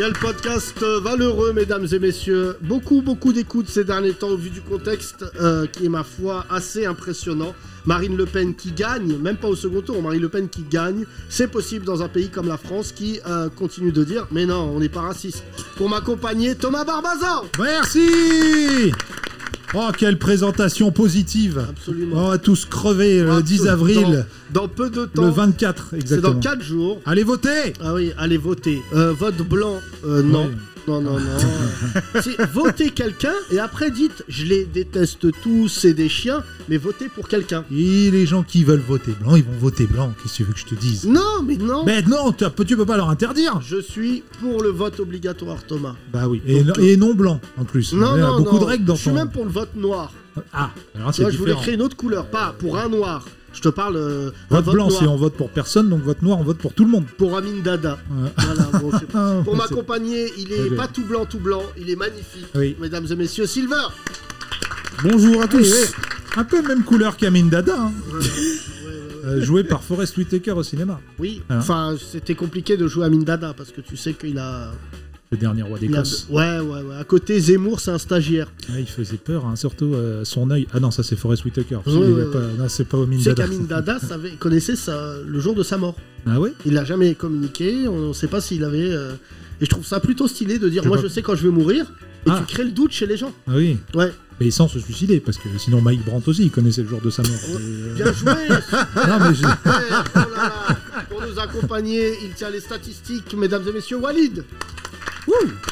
Quel podcast valeureux, mesdames et messieurs. Beaucoup, beaucoup d'écoutes ces derniers temps au vu du contexte euh, qui est, ma foi, assez impressionnant. Marine Le Pen qui gagne, même pas au second tour, Marine Le Pen qui gagne, c'est possible dans un pays comme la France qui euh, continue de dire mais non, on n'est pas raciste. Pour m'accompagner, Thomas Barbazan Merci Oh, quelle présentation positive Absolument. On va tous crever le 10 Absolument. avril, Dans, dans peu de temps. le 24 C'est exactement. dans 4 jours. Allez voter Ah oui, allez voter. Euh, vote blanc, euh, non. Ouais. Non, non, non. C'est votez quelqu'un et après dites je les déteste tous, c'est des chiens, mais votez pour quelqu'un. Et les gens qui veulent voter blanc, ils vont voter blanc. Qu'est-ce que tu veux que je te dise? Non, mais non. Mais non, tu tu peux pas leur interdire Je suis pour le vote obligatoire, Thomas. Bah oui, et, Donc, et non blanc en plus. Non, Il y a non, beaucoup non. de règles dans Je suis ton- même pour le vote noir. Ah, alors Tu c'est vois, je voulais différent. créer une autre couleur, pas pour un noir. Je te parle. euh, Vote blanc, noir. c'est on vote pour personne, donc vote noir, on vote pour tout le monde. Pour Amin Dada. Ouais. Voilà, bon, c'est- Ah, pour m'accompagner, il est pas tout blanc, tout blanc, il est magnifique. Oui. Mesdames et messieurs, Silver. Bonjour à tous. Oui, oui. Un peu même couleur qu'Amin Dada, hein. Euh, joué par Forrest Whitaker au cinéma. Oui, Hein. enfin, c'était compliqué de jouer Amin Dada parce que tu sais qu'il a. Le dernier roi d'Écosse. Ouais, ouais, ouais. À côté, Zemmour, c'est un stagiaire. Ouais, il faisait peur, hein, surtout euh, son œil. Ah non, ça c'est Forrest Whitaker. Ouais, c'est pas sais Dada. qu'Amin Dada savait, connaissait le jour de sa mort. Ah ouais? Il l'a jamais communiqué, on ne sait pas s'il avait. euh, Et je trouve ça plutôt stylé de dire Je Moi, je sais quand je vais mourir, et Ah. tu crées le doute chez les gens. Ah oui. Ouais. Mais sans se suicider, parce que sinon Mike Brandt aussi, il connaissait le jour de sa mort. Et, euh, Bien joué Non, mais Ouais, oh là là. Pour nous accompagner, il tient les statistiques, mesdames et messieurs, Walid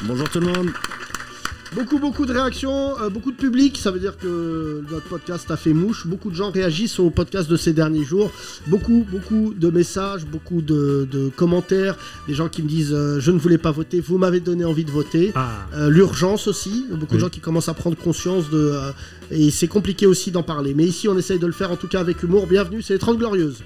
Bonjour tout le monde. Beaucoup, beaucoup de réactions, euh, beaucoup de public, ça veut dire que notre podcast a fait mouche. Beaucoup de gens réagissent au podcast de ces derniers jours. Beaucoup, beaucoup de messages, beaucoup de, de commentaires. Des gens qui me disent euh, Je ne voulais pas voter, vous m'avez donné envie de voter. Ah, Euh, L'urgence aussi, beaucoup de gens qui commencent à prendre conscience de. euh, et c'est compliqué aussi d'en parler. Mais ici, on essaye de le faire en tout cas avec humour. Bienvenue, c'est les 30 Glorieuses.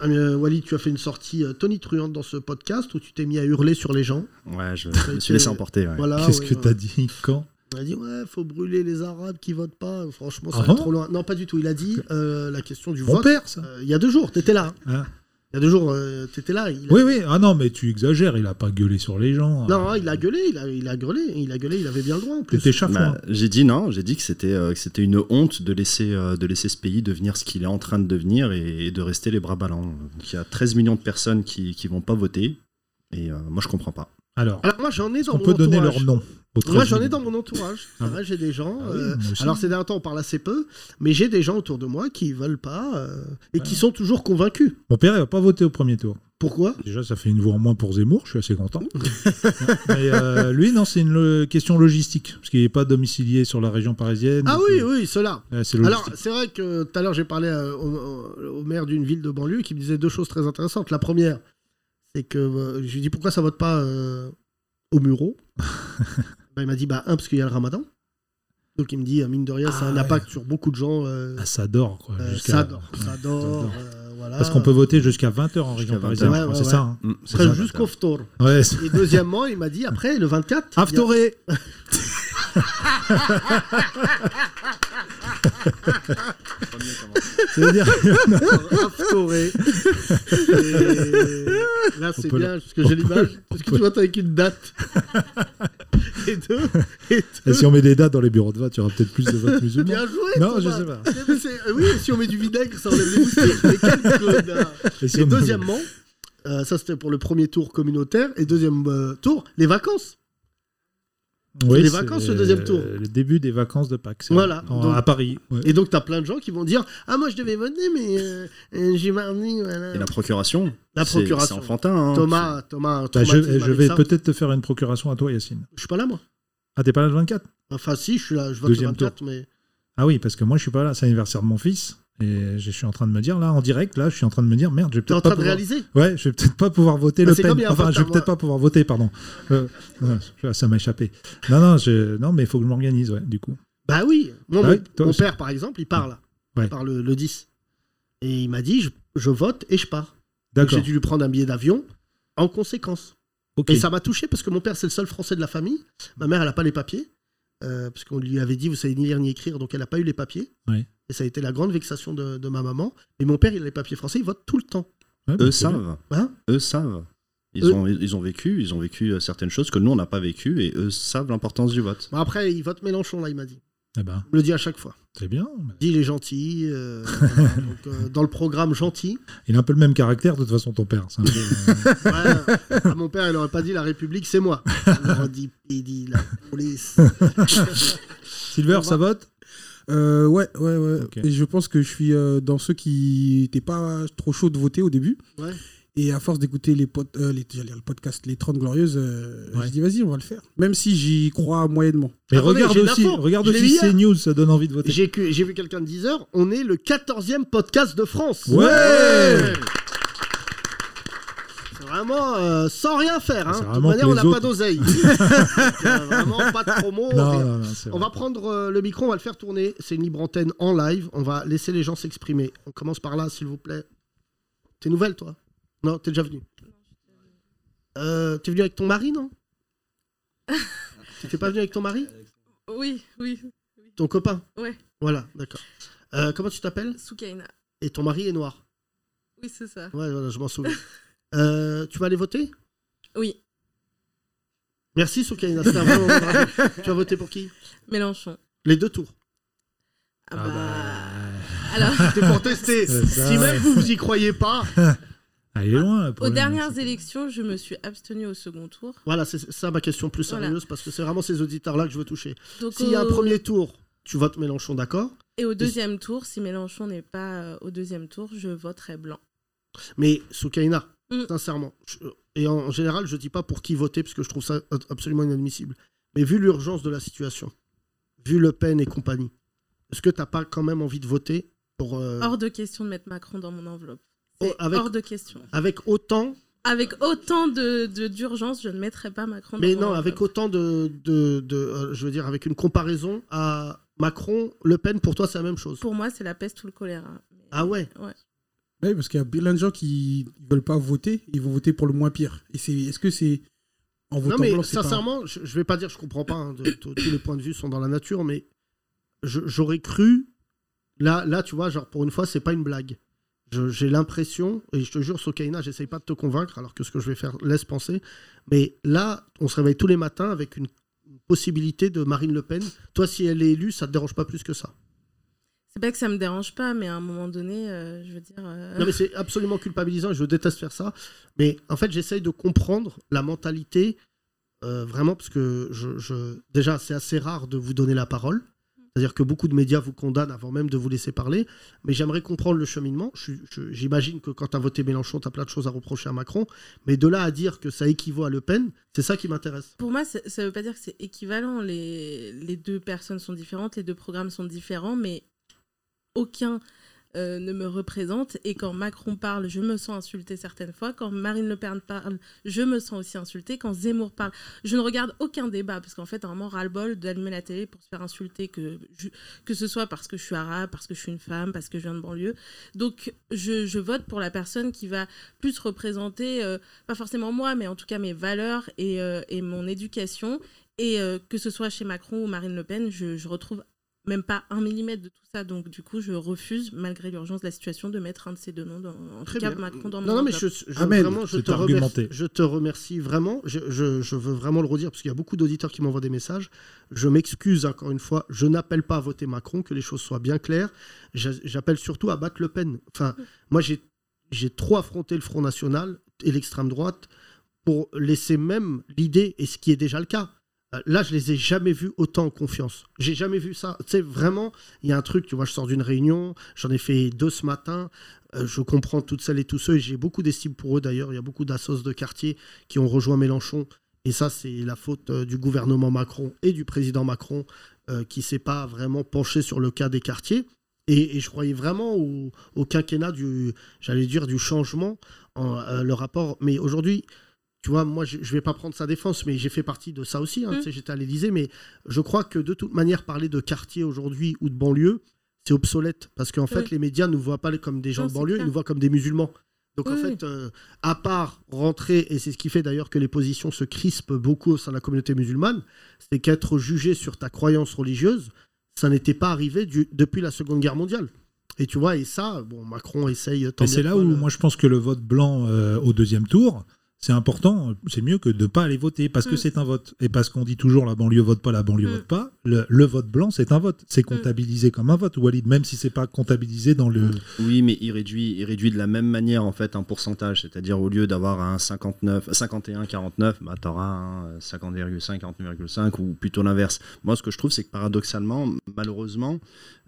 Ah, euh, Walid, tu as fait une sortie euh, tonitruante dans ce podcast où tu t'es mis à hurler sur les gens. Ouais, je a me suis laissé emporter. ouais. Voilà. qu'est-ce ouais, que ouais. t'as dit Quand? On a dit ouais, faut brûler les Arabes qui votent pas. Franchement, ça Ah va bon? trop loin. Non, pas du tout. Il a dit euh, la question du Mon vote. père, ça euh, il y a deux jours, t'étais là. hein. Ah. Il y a deux jours, euh, t'étais là. Il a- Oui, oui. Ah non, mais tu exagères, il a pas gueulé sur les gens. Non, hein, il a gueulé, il a, il a gueulé, il a gueulé, il avait bien le droit en plus. T'étais chafouin. Bah, j'ai dit non, j'ai dit que c'était euh, que c'était une honte de laisser euh, de laisser ce pays devenir ce qu'il est en train de devenir et, et de rester les bras ballants. Donc, il y a 13 millions de personnes qui qui vont pas voter et euh, moi je comprends pas. Alors, Alors moi j'en ai dans on mon peut donner leur nom? Moi 13 j'en ai dans mon entourage. Ah j'ai des gens. Ah oui, euh, alors ces derniers temps on parle assez peu, mais j'ai des gens autour de moi qui veulent pas euh, et qui sont toujours convaincus. Mon père, il va pas voter au premier tour. Pourquoi? Déjà, ça fait une voix en moins pour Zemmour, je suis assez content. Mais euh, lui, non, c'est une lo- question logistique, parce qu'il n'est pas domicilié sur la région parisienne. Ah oui, oui, cela. ouais, Alors, c'est vrai que tout à l'heure, j'ai parlé au, maire d'une ville de banlieue qui me disait deux choses très intéressantes. La première, c'est que je lui dis pourquoi ça vote pas euh, au Muro Il m'a dit bah, un, parce qu'il y a le ramadan. Donc, il me dit, euh, mine de rien, ça a Ah un ouais. impact sur beaucoup de gens. euh, Ah, ça dort, quoi. euh, ça dort, ça Ouais, dort. dort. euh, voilà. Parce qu'on peut voter jusqu'à 20h en région 20 parisienne, Ouais, c'est ouais, ça. hein. Jusqu'au ftor. Et deuxièmement, il m'a dit après, le 24. il y a- Aftoré Ça veut dire Aftoré. Et Là, c'est bien, parce que j'ai l'image. Parce que tu vois, t'as avec une date. et deux. Et si on met des dates dans les bureaux de vote, il y aura peut-être plus de votes musulmans. Bien joué, Non, je sais pas. Oui, si on met du vinaigre, ça enlève les moustiques. Et si Et deuxièmement, euh, ça c'était pour le premier tour communautaire. Et deuxième euh, tour, les vacances. Oui, les vacances, le deuxième tour. Le début des vacances de Pâques. c'est Voilà, vrai. En- donc- à Paris. ouais. Et donc, t'as plein de gens qui vont dire Ah, moi je devais voter, mais euh, euh, j'ai mardi. Voilà. Et la procuration La procuration. C'est enfantin. hein. Thomas, Thomas, Bah, Thomas je, vais peut-être te faire une procuration à toi, Yacine. Je suis pas là, moi. Ah, t'es pas là le 24 Enfin, si, je suis là, je vote Deuxième le 24, mais. Ah oui, parce que moi, je suis pas là. C'est l'anniversaire de mon fils. Et je suis en train de me dire, là, en direct, là, je suis en train de me dire, merde, je vais en peut-être pas train de réaliser Ouais, je vais peut-être pas pouvoir voter Bah, Le Pen. un Enfin, je vais peut-être pas pouvoir voter, pardon. Euh, non, ça m'a échappé. Non, non, je... non mais il faut que je m'organise, ouais, du coup. Bah oui. Moi, Ah mon, toi père, par exemple, il parle. Ouais. Il parle le, le 10. Et il m'a dit, je, je vote et je pars. D'accord. J'ai dû lui prendre un billet d'avion en conséquence. Ok. Et ça m'a touché parce que mon père, c'est le seul français de la famille. Ma mère, elle n'a pas les papiers. euh, parce qu'on lui avait dit, vous savez ni lire ni écrire, donc elle n'a pas eu les papiers. Ouais. Et ça a été la grande vexation de, de ma maman. Et mon père, il a les papiers français, il vote tout le temps. Ouais, bah, Eux savent. Hein Eux savent. Ils, Eux- ont, ils ont vécu, ils ont vécu euh, certaines choses que nous on n'a pas vécu et eux savent l'importance du vote. Bon, après, il vote Mélenchon, là, il m'a dit. Eh ben, Il me le dit à chaque fois. c'est bien. Il dit, il est gentil. euh, voilà. Donc, euh, dans le programme gentil. Il a un peu le même caractère, de toute façon, ton père. C'est un peu, euh, Ouais, à mon père, il aurait pas dit la République, c'est moi. Il aurait dit, il dit la police. Silver, ça vote? Euh, ouais, ouais, ouais. Et je pense que je suis euh, dans ceux qui n'étaient pas trop chauds de voter au début. Ouais. Et à force d'écouter les, pod- euh, les, j'allais dire le podcast Les 30 Glorieuses, euh, Ouais. j'ai dit vas-y, on va le faire. Même si j'y crois moyennement. Mais Attendez, regarde aussi, regarde Je aussi. CNews, ça donne envie de voter. J'ai vu quelqu'un de 10 heures, on est le 14e podcast de France. Ouais vraiment euh, sans rien faire. Hein. De toute manière, on n'a pas d'oseille. Vraiment pas de promo. Non, rien. non, non, c'est On va prendre euh, le micro, on va le faire tourner. C'est une libre antenne en live. On va laisser les gens s'exprimer. On commence par là, s'il vous plaît. T'es nouvelle, toi? Non, t'es déjà venu. Euh, t'es venu avec ton mari, non? T'es pas venu avec ton mari? Oui, oui. Ton copain? Ouais. Voilà, d'accord. Euh, comment tu t'appelles? Soukaina. Et ton mari est noir? Oui, c'est ça. Ouais, voilà, je m'en souviens. Euh, tu vas aller voter? Oui, Merci, Soukaina. c'était un bravo. Tu vas voter pour qui? Mélenchon. Les deux tours. Ah, Ah bah... bah, Alors, C'était pour tester. Ça, si même ouais. vous, vous y croyez pas. Ah, il est loin. le aux problème, dernières élections, je me suis abstenue au second tour. Voilà, c'est ça ma question plus Voilà. sérieuse parce que c'est vraiment ces auditeurs-là que je veux toucher. Donc, S'il y a un au- premier tour, tu votes Mélenchon, d'accord? Et au deuxième tour, si Mélenchon n'est pas euh, au deuxième tour, je voterai blanc. Mais Soukaina, Mm. sincèrement, je- et en général, je dis pas pour qui voter parce que je trouve ça absolument inadmissible. Mais vu l'urgence de la situation, vu Le Pen et compagnie, est-ce que t'as pas quand même envie de voter pour euh, Hors de question de mettre Macron dans mon enveloppe. Oh, avec- hors de question. avec autant, Avec autant de d'urgence, je ne mettrai pas Macron dans mais mon non, enveloppe. avec autant de, de, de, euh, je veux dire, avec une comparaison à Macron, Le Pen, pour toi, c'est la même chose. Pour moi, c'est la peste ou le choléra. Ah ouais Ouais. Oui, parce qu'il y a plein de gens qui ne veulent pas voter, ils vont voter pour le moins pire. Et c'est, est-ce que c'est en votant Non, mais blanc, c'est pas- sincèrement, je, je vais pas dire je comprends pas, hein, de- tous les points de vue sont dans la nature, mais je- j'aurais cru, là, là, tu vois, genre pour une fois, c'est pas une blague. Je- J'ai l'impression, et je te jure, Sokaina, j'essaye pas de te convaincre, alors que ce que je vais faire laisse penser, mais là, on se réveille tous les matins avec une une possibilité de Marine Le Pen. Toi, si elle est élue, ça te dérange pas plus que ça. C'est pas que ça me dérange pas, mais à un moment donné, euh, je veux dire. euh, Non, mais c'est absolument culpabilisant et je déteste faire ça. Mais en fait, j'essaye de comprendre la mentalité, euh, vraiment, parce que je, je- déjà, c'est assez rare de vous donner la parole. C'est-à-dire que beaucoup de médias vous condamnent avant même de vous laisser parler. Mais j'aimerais comprendre le cheminement. J'imagine que quand tu as voté Mélenchon, tu as plein de choses à reprocher à Macron. Mais de là à dire que ça équivaut à Le Pen, c'est ça qui m'intéresse. Pour moi, ça veut pas dire que c'est équivalent. Les, les deux personnes sont différentes, les deux programmes sont différents, mais aucun euh, ne me représente. Et quand Macron parle, je me sens insultée certaines fois. Quand Marine Le Pen parle, je me sens aussi insultée. Quand Zemmour parle, je ne regarde aucun débat, parce qu'en fait, un moment, ras-le-bol d'allumer la télé pour se faire insulter, que, que ce soit parce que je suis arabe, parce que je suis une femme, parce que je viens de banlieue. Donc, je, vote pour la personne qui va plus représenter, euh, pas forcément moi, mais en tout cas mes valeurs et, euh, mon éducation. Et que ce soit chez Macron ou Marine Le Pen, je retrouve même pas un millimètre de tout ça. Donc, du coup, je refuse, malgré l'urgence de la situation, de mettre un de ces deux noms, dans, en Très tout cas bien. Macron dans mon Non, non, mais je, je- Amen. vraiment, je te, remercie, je te remercie vraiment. Je, je- je veux vraiment le redire parce qu'il y a beaucoup d'auditeurs qui m'envoient des messages. Je m'excuse encore une fois. Je n'appelle pas à voter Macron, que les choses soient bien claires. J'a- J'appelle surtout à battre Le Pen. Enfin, moi, j'ai j'ai trop affronté le Front National et l'extrême droite pour laisser même l'idée, et ce qui est déjà le cas. Euh, Là, je les ai jamais vus autant en confiance. J'ai jamais vu ça. Tu sais, vraiment, il y a un truc, tu vois, je sors d'une réunion, j'en ai fait deux ce matin. Euh, je comprends toutes celles et tous ceux, et j'ai beaucoup d'estime pour eux d'ailleurs. Il y a beaucoup d'assos de quartier qui ont rejoint Mélenchon. Et ça, c'est la faute euh, du gouvernement Macron et du président Macron qui s'est pas vraiment penché sur le cas des quartiers. Et, je croyais vraiment au, quinquennat du, j'allais dire, du changement, en, le rapport. Mais aujourd'hui, tu vois, moi, je, je vais pas prendre sa défense, mais j'ai fait partie de ça aussi. hein, Mm. tu sais, J'étais à l'Élysée, mais je crois que de toute manière, parler de quartier aujourd'hui ou de banlieue, c'est obsolète. Parce qu'en fait, Oui. les médias ne nous voient pas comme des gens Non, de banlieue, ils nous voient comme des musulmans. Donc en fait, euh, à part rentrer, et c'est ce qui fait d'ailleurs que les positions se crispent beaucoup au sein de la communauté musulmane, c'est qu'être jugé sur ta croyance religieuse, ça n'était pas arrivé du- depuis la Seconde Guerre mondiale. Et tu vois, et ça, bon, Macron essaye tant Mais c'est là où euh, moi je pense que le vote blanc euh, au deuxième tour, c'est important, c'est mieux que de ne pas aller voter parce que Mm. c'est un vote. Et parce qu'on dit toujours la banlieue vote pas, la banlieue Mm. vote pas, le, le vote blanc c'est un vote. C'est comptabilisé comme un vote, Walid, même si c'est pas comptabilisé dans le. Oui, mais il réduit, il réduit de la même manière en fait un pourcentage, c'est-à-dire au lieu d'avoir un 59, 51, 49, bah t'auras un 50,5, 49,5 ou plutôt l'inverse. Moi, ce que je trouve, c'est que paradoxalement, malheureusement,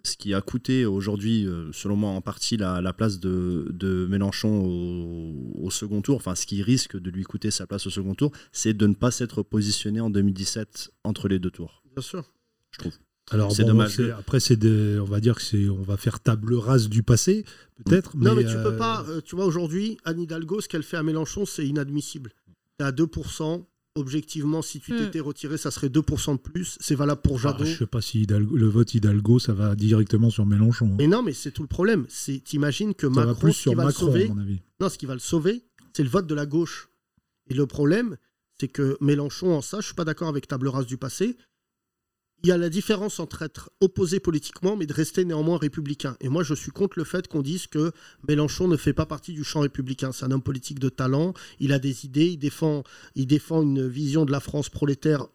ce qui a coûté aujourd'hui, euh, selon moi, en partie la, la place de, de Mélenchon au, au second tour, enfin ce qui risque de lui coûter sa place au second tour, c'est de ne pas s'être positionné en 2017 entre les deux tours. Bien sûr. Je trouve. Alors C'est bon, dommage. c'est- Après c'est des- on va dire que c'est, on va faire table rase du passé, peut-être. Non, mais tu euh, peux pas. euh, tu vois, aujourd'hui, Anne Hidalgo, ce qu'elle fait à Mélenchon, c'est inadmissible. T'es à 2%. Objectivement, si tu Hmm. t'étais retiré, ça serait 2% de plus. C'est valable pour ah, Jadot. je sais pas si Hidalgo- le vote Hidalgo ça va directement sur Mélenchon. hein. Mais non, mais c'est tout le problème. C'est t'imagines que Ça va Macron, plus ce qui sur va Macron, le à sauver, mon avis. non, ce qui va le sauver, c'est le vote de la gauche. Et le problème, c'est que Mélenchon, en ça, je suis pas d'accord avec table rase du passé. Il y a la différence entre être opposé politiquement, mais de rester néanmoins républicain. Et moi, je suis contre le fait qu'on dise que Mélenchon ne fait pas partie du champ républicain. C'est un homme politique de talent, il a des idées, il défend, il défend une vision de la France prolétaire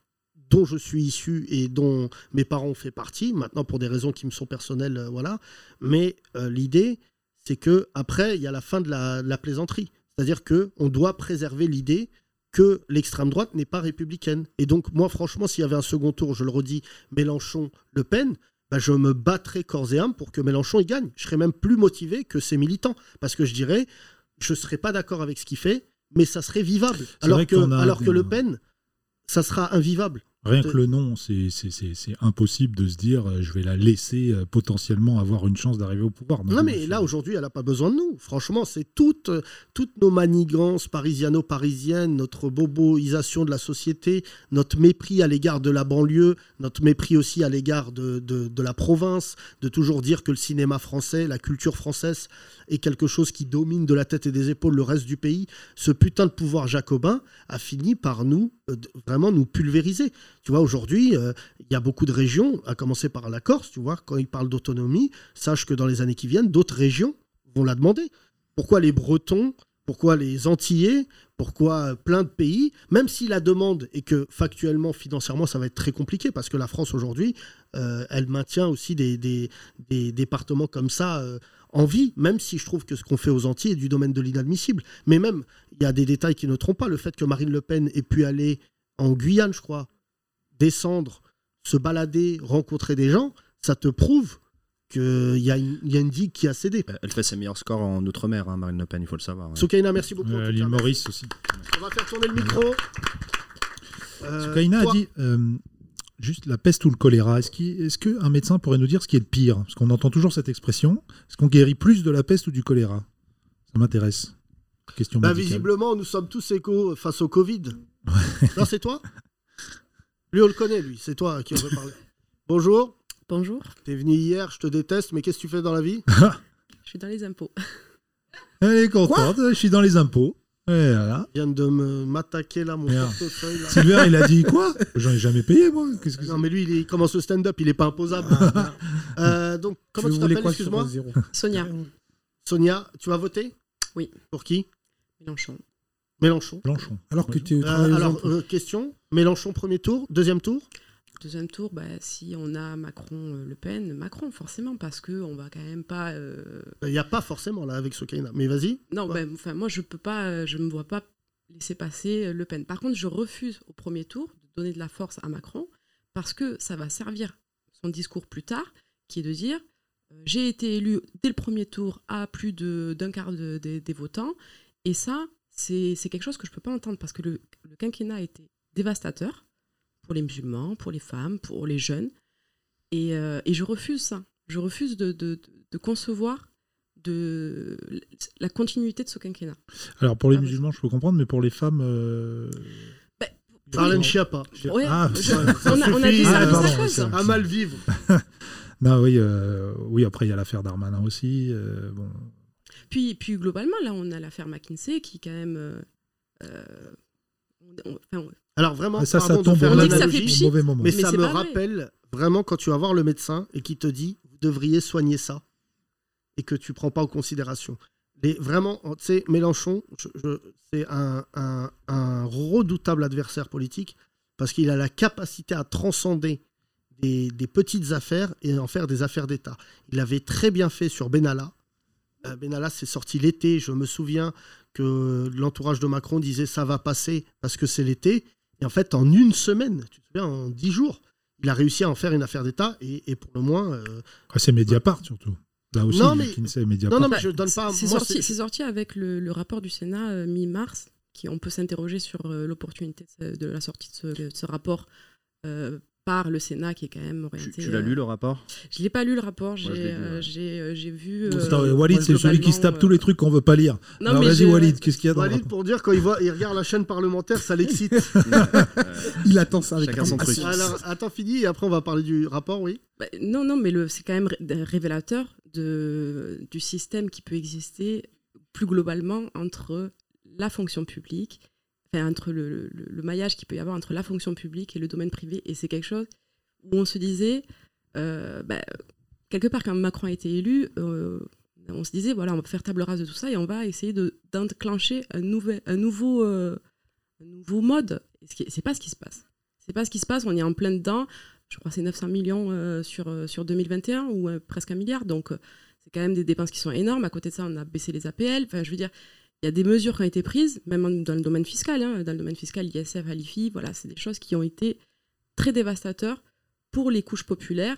dont je suis issu et dont mes parents ont fait partie, maintenant pour des raisons qui me sont personnelles, euh, voilà. Mais euh, l'idée, c'est que après, il y a la fin de la, de la plaisanterie. C'est-à-dire que on doit préserver l'idée que l'extrême droite n'est pas républicaine. Et donc, moi, franchement, s'il y avait un second tour, je le redis, Mélenchon-Le Pen, bah, je me battrais corps et âme pour que Mélenchon y gagne. Je serais même plus motivé que ses militants. Parce que je dirais, je ne serais pas d'accord avec ce qu'il fait, mais ça serait vivable. Alors que, alors que Le Pen, ça sera invivable. Rien que le nom, c'est impossible de se dire euh, je vais la laisser euh, potentiellement avoir une chance d'arriver au pouvoir. Non, mais là, aujourd'hui, elle n'a pas besoin de nous. Franchement, c'est toutes, euh, toutes nos manigances parisiano-parisiennes, notre boboisation de la société, notre mépris à l'égard de la banlieue, notre mépris aussi à l'égard de, de, de la province, de toujours dire que le cinéma français, la culture française est quelque chose qui domine de la tête et des épaules le reste du pays. Ce putain de pouvoir jacobin a fini par nous, vraiment nous pulvériser. Tu vois, aujourd'hui, euh, il y a beaucoup de régions, à commencer par la Corse, tu vois, quand ils parlent d'autonomie, sache que dans les années qui viennent, d'autres régions vont la demander. Pourquoi les Bretons? Pourquoi les Antillais? Pourquoi euh, plein de pays? Même si la demande et que factuellement, financièrement, ça va être très compliqué parce que la France aujourd'hui, euh, elle maintient aussi des, départements comme ça en vie, même si je trouve que ce qu'on fait aux Antilles est du domaine de l'inadmissible. Mais même, il y a des détails qui ne trompent pas. Le fait que Marine Le Pen ait pu aller en Guyane, je crois, descendre, se balader, rencontrer des gens, ça te prouve qu'il y, a une- il y a une digue qui a cédé. Elle fait ses meilleurs scores en Outre-mer, hein, Marine Le Pen, il faut le savoir. hein. Soukaina, merci beaucoup. Euh, L'île. Maurice aussi. On va faire tourner le micro. Euh, Soukaina a dit euh, juste la peste ou le choléra. Est-ce qu'un médecin pourrait nous dire ce qui est le pire? Parce qu'on entend toujours cette expression. Est-ce qu'on guérit plus de la peste ou du choléra? Ça m'intéresse. Question Bah, visiblement, nous sommes tous égaux face au Covid. non, c'est toi? Lui, on le connaît, lui. C'est toi à qui on veut parler. Bonjour. Bonjour, T'es venu hier, je te déteste, mais qu'est-ce que tu fais dans la vie? Je suis dans les impôts. Elle est contente. je suis dans les impôts. Et voilà. Viens de me- m'attaquer là, mon Merde. portefeuille. là. Sylvain, il a dit quoi? J'en ai jamais payé, moi. Qu'est-ce que c'est? Non, mais lui, il, est- il commence le stand-up, il est pas imposable. Euh, donc, comment tu t'appelles, excuse-moi? Sonia, Sonia, tu vas voter? Oui. Pour qui? Mélenchon. Mélenchon. Alors que tu Euh, alors, euh, question Mélenchon, premier tour Deuxième tour Deuxième tour, bah, si on a Macron-Le Pen, Macron forcément, parce que on va quand même pas. euh, Il n'y a pas forcément là avec ce Kaina. Mais vas-y. Non, bah, enfin moi je peux pas, euh, je me vois pas laisser passer euh, Le Pen. Par contre, je refuse au premier tour de donner de la force à Macron parce que ça va servir son discours plus tard, qui est de dire euh, j'ai été élu dès le premier tour à plus de- d'un quart de- des- des votants, et ça c'est quelque chose que je peux pas entendre parce que le, le quinquennat a été dévastateur pour les musulmans, pour les femmes, pour les jeunes, et, euh, et je refuse ça. Je refuse de, de- de concevoir de la continuité de ce quinquennat. Alors pour les Ah, musulmans, je peux comprendre, mais pour les femmes. euh, Marlène Schiappa. Ouais, Ah, je- on, a, on a dit Ah, ça, pardon, ça chose. À mal vivre. Non, oui, euh, oui. Après, il y a l'affaire Darmanin aussi. euh, bon. Puis, puis globalement, là, on a l'affaire McKinsey qui, quand même. euh, euh, on- on- enfin, Alors vraiment, ça, ça pardon tombe faire On ça fait pchit, mauvais moment. mais, Mais ça me vrai. rappelle vraiment quand tu vas voir le médecin et qui te dit vous devriez soigner ça et que tu prends pas en considération. Les, vraiment, tu sais, Mélenchon, je- je- c'est un, un- un redoutable adversaire politique parce qu'il a la capacité à transcender des, des petites affaires et en faire des affaires d'État. Il avait très bien fait sur Benalla. Euh, Benalla, c'est sorti l'été. Je me souviens que l'entourage de Macron disait ça va passer parce que c'est l'été. Et en fait, en une semaine, tu te souviens, en dix jours, il a réussi à en faire une affaire d'État et, et pour le moins. euh, c'est Mediapart surtout. Là aussi, Non, mais- Mediapart. Non, non, mais je donne pas. C'est moi, sorti, c'est- c'est sorti avec le, le rapport du Sénat euh, mi-mars, qui on peut s'interroger sur euh, l'opportunité de, la sortie de ce, de ce rapport euh, par le Sénat, qui est quand même Tu, orienté. tu l'as euh, lu le rapport? Je l'ai pas lu le rapport. J'ai euh, ouais. euh, j'ai vu. Euh, Walid, c'est celui qui se tape tous les euh, trucs qu'on veut pas lire. Non, Alors mais vas-y, Walid, qu'est-ce qu'il y a dans le Walid, pour dire, quand il, voit, il regarde la chaîne parlementaire, ça l'excite. Il attend ça avec Chacun son truc. impatience. Alors, attends, fini, et après, on va parler du rapport, oui? Bah, non, non, mais c'est quand même ré- révélateur de, du système qui peut exister plus globalement entre la fonction publique, entre le, maillage qu'il peut y avoir entre la fonction publique et le domaine privé. Et c'est quelque chose où on se disait, euh, bah, quelque part, quand Macron a été élu, euh, on se disait, voilà, on va faire table rase de tout ça et on va essayer de- d'enclencher un, nouvel, un, nouveau, euh, un nouveau mode. C'est pas ce qui se passe. C'est pas ce qui se passe, on est en plein dedans je crois que c'est 900 millions euh, sur, sur 2021 ou presque un milliard. Donc, c'est quand même des dépenses qui sont énormes. À côté de ça, on a baissé les APL. Enfin, je veux dire, il y a des mesures qui ont été prises, même dans le domaine fiscal. hein. Dans le domaine fiscal, l'ISF, l'IFI, voilà, c'est des choses qui ont été très dévastateurs pour les couches populaires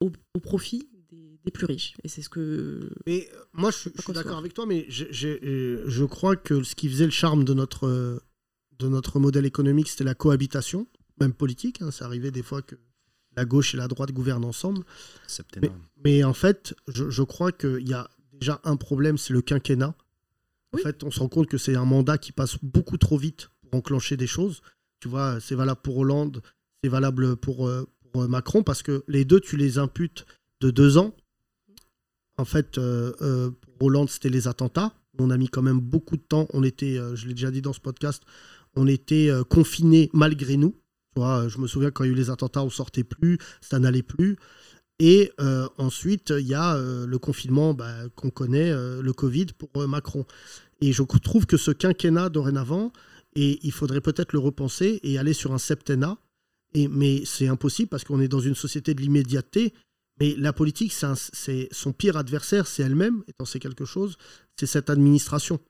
au, au profit des, des plus riches. Et c'est ce que. Mais euh, moi, je, suis- je Pas suis d'accord avec toi, mais euh, je crois que ce qui faisait le charme de notre, euh, de notre modèle économique, c'était la cohabitation, même politique. hein. Ça arrivait des fois que la gauche et la droite gouvernent ensemble. Septennat. Mais en fait, je, je crois qu'il y a déjà un problème, c'est le quinquennat. En fait, on se rend compte que c'est un mandat qui passe beaucoup trop vite pour enclencher des choses. Tu vois, c'est valable pour Hollande, c'est valable pour, euh, pour, euh, Macron, parce que les deux, tu les imputes de deux ans. En fait, euh, pour Hollande, c'était les attentats. On a mis quand même beaucoup de temps. On était, je l'ai déjà dit dans ce podcast, on était confinés malgré nous. Tu vois, je me souviens quand il y a eu les attentats, on sortait plus, ça n'allait plus. Et euh, ensuite, il y a euh, le confinement bah, qu'on connaît, euh, le Covid pour Macron. Et je trouve que ce quinquennat dorénavant, et il faudrait peut-être le repenser et aller sur un septennat. Et, mais c'est impossible parce qu'on est dans une société de l'immédiateté. Mais la politique, c'est son pire adversaire, c'est elle-même, étant c'est quelque chose, c'est cette administration.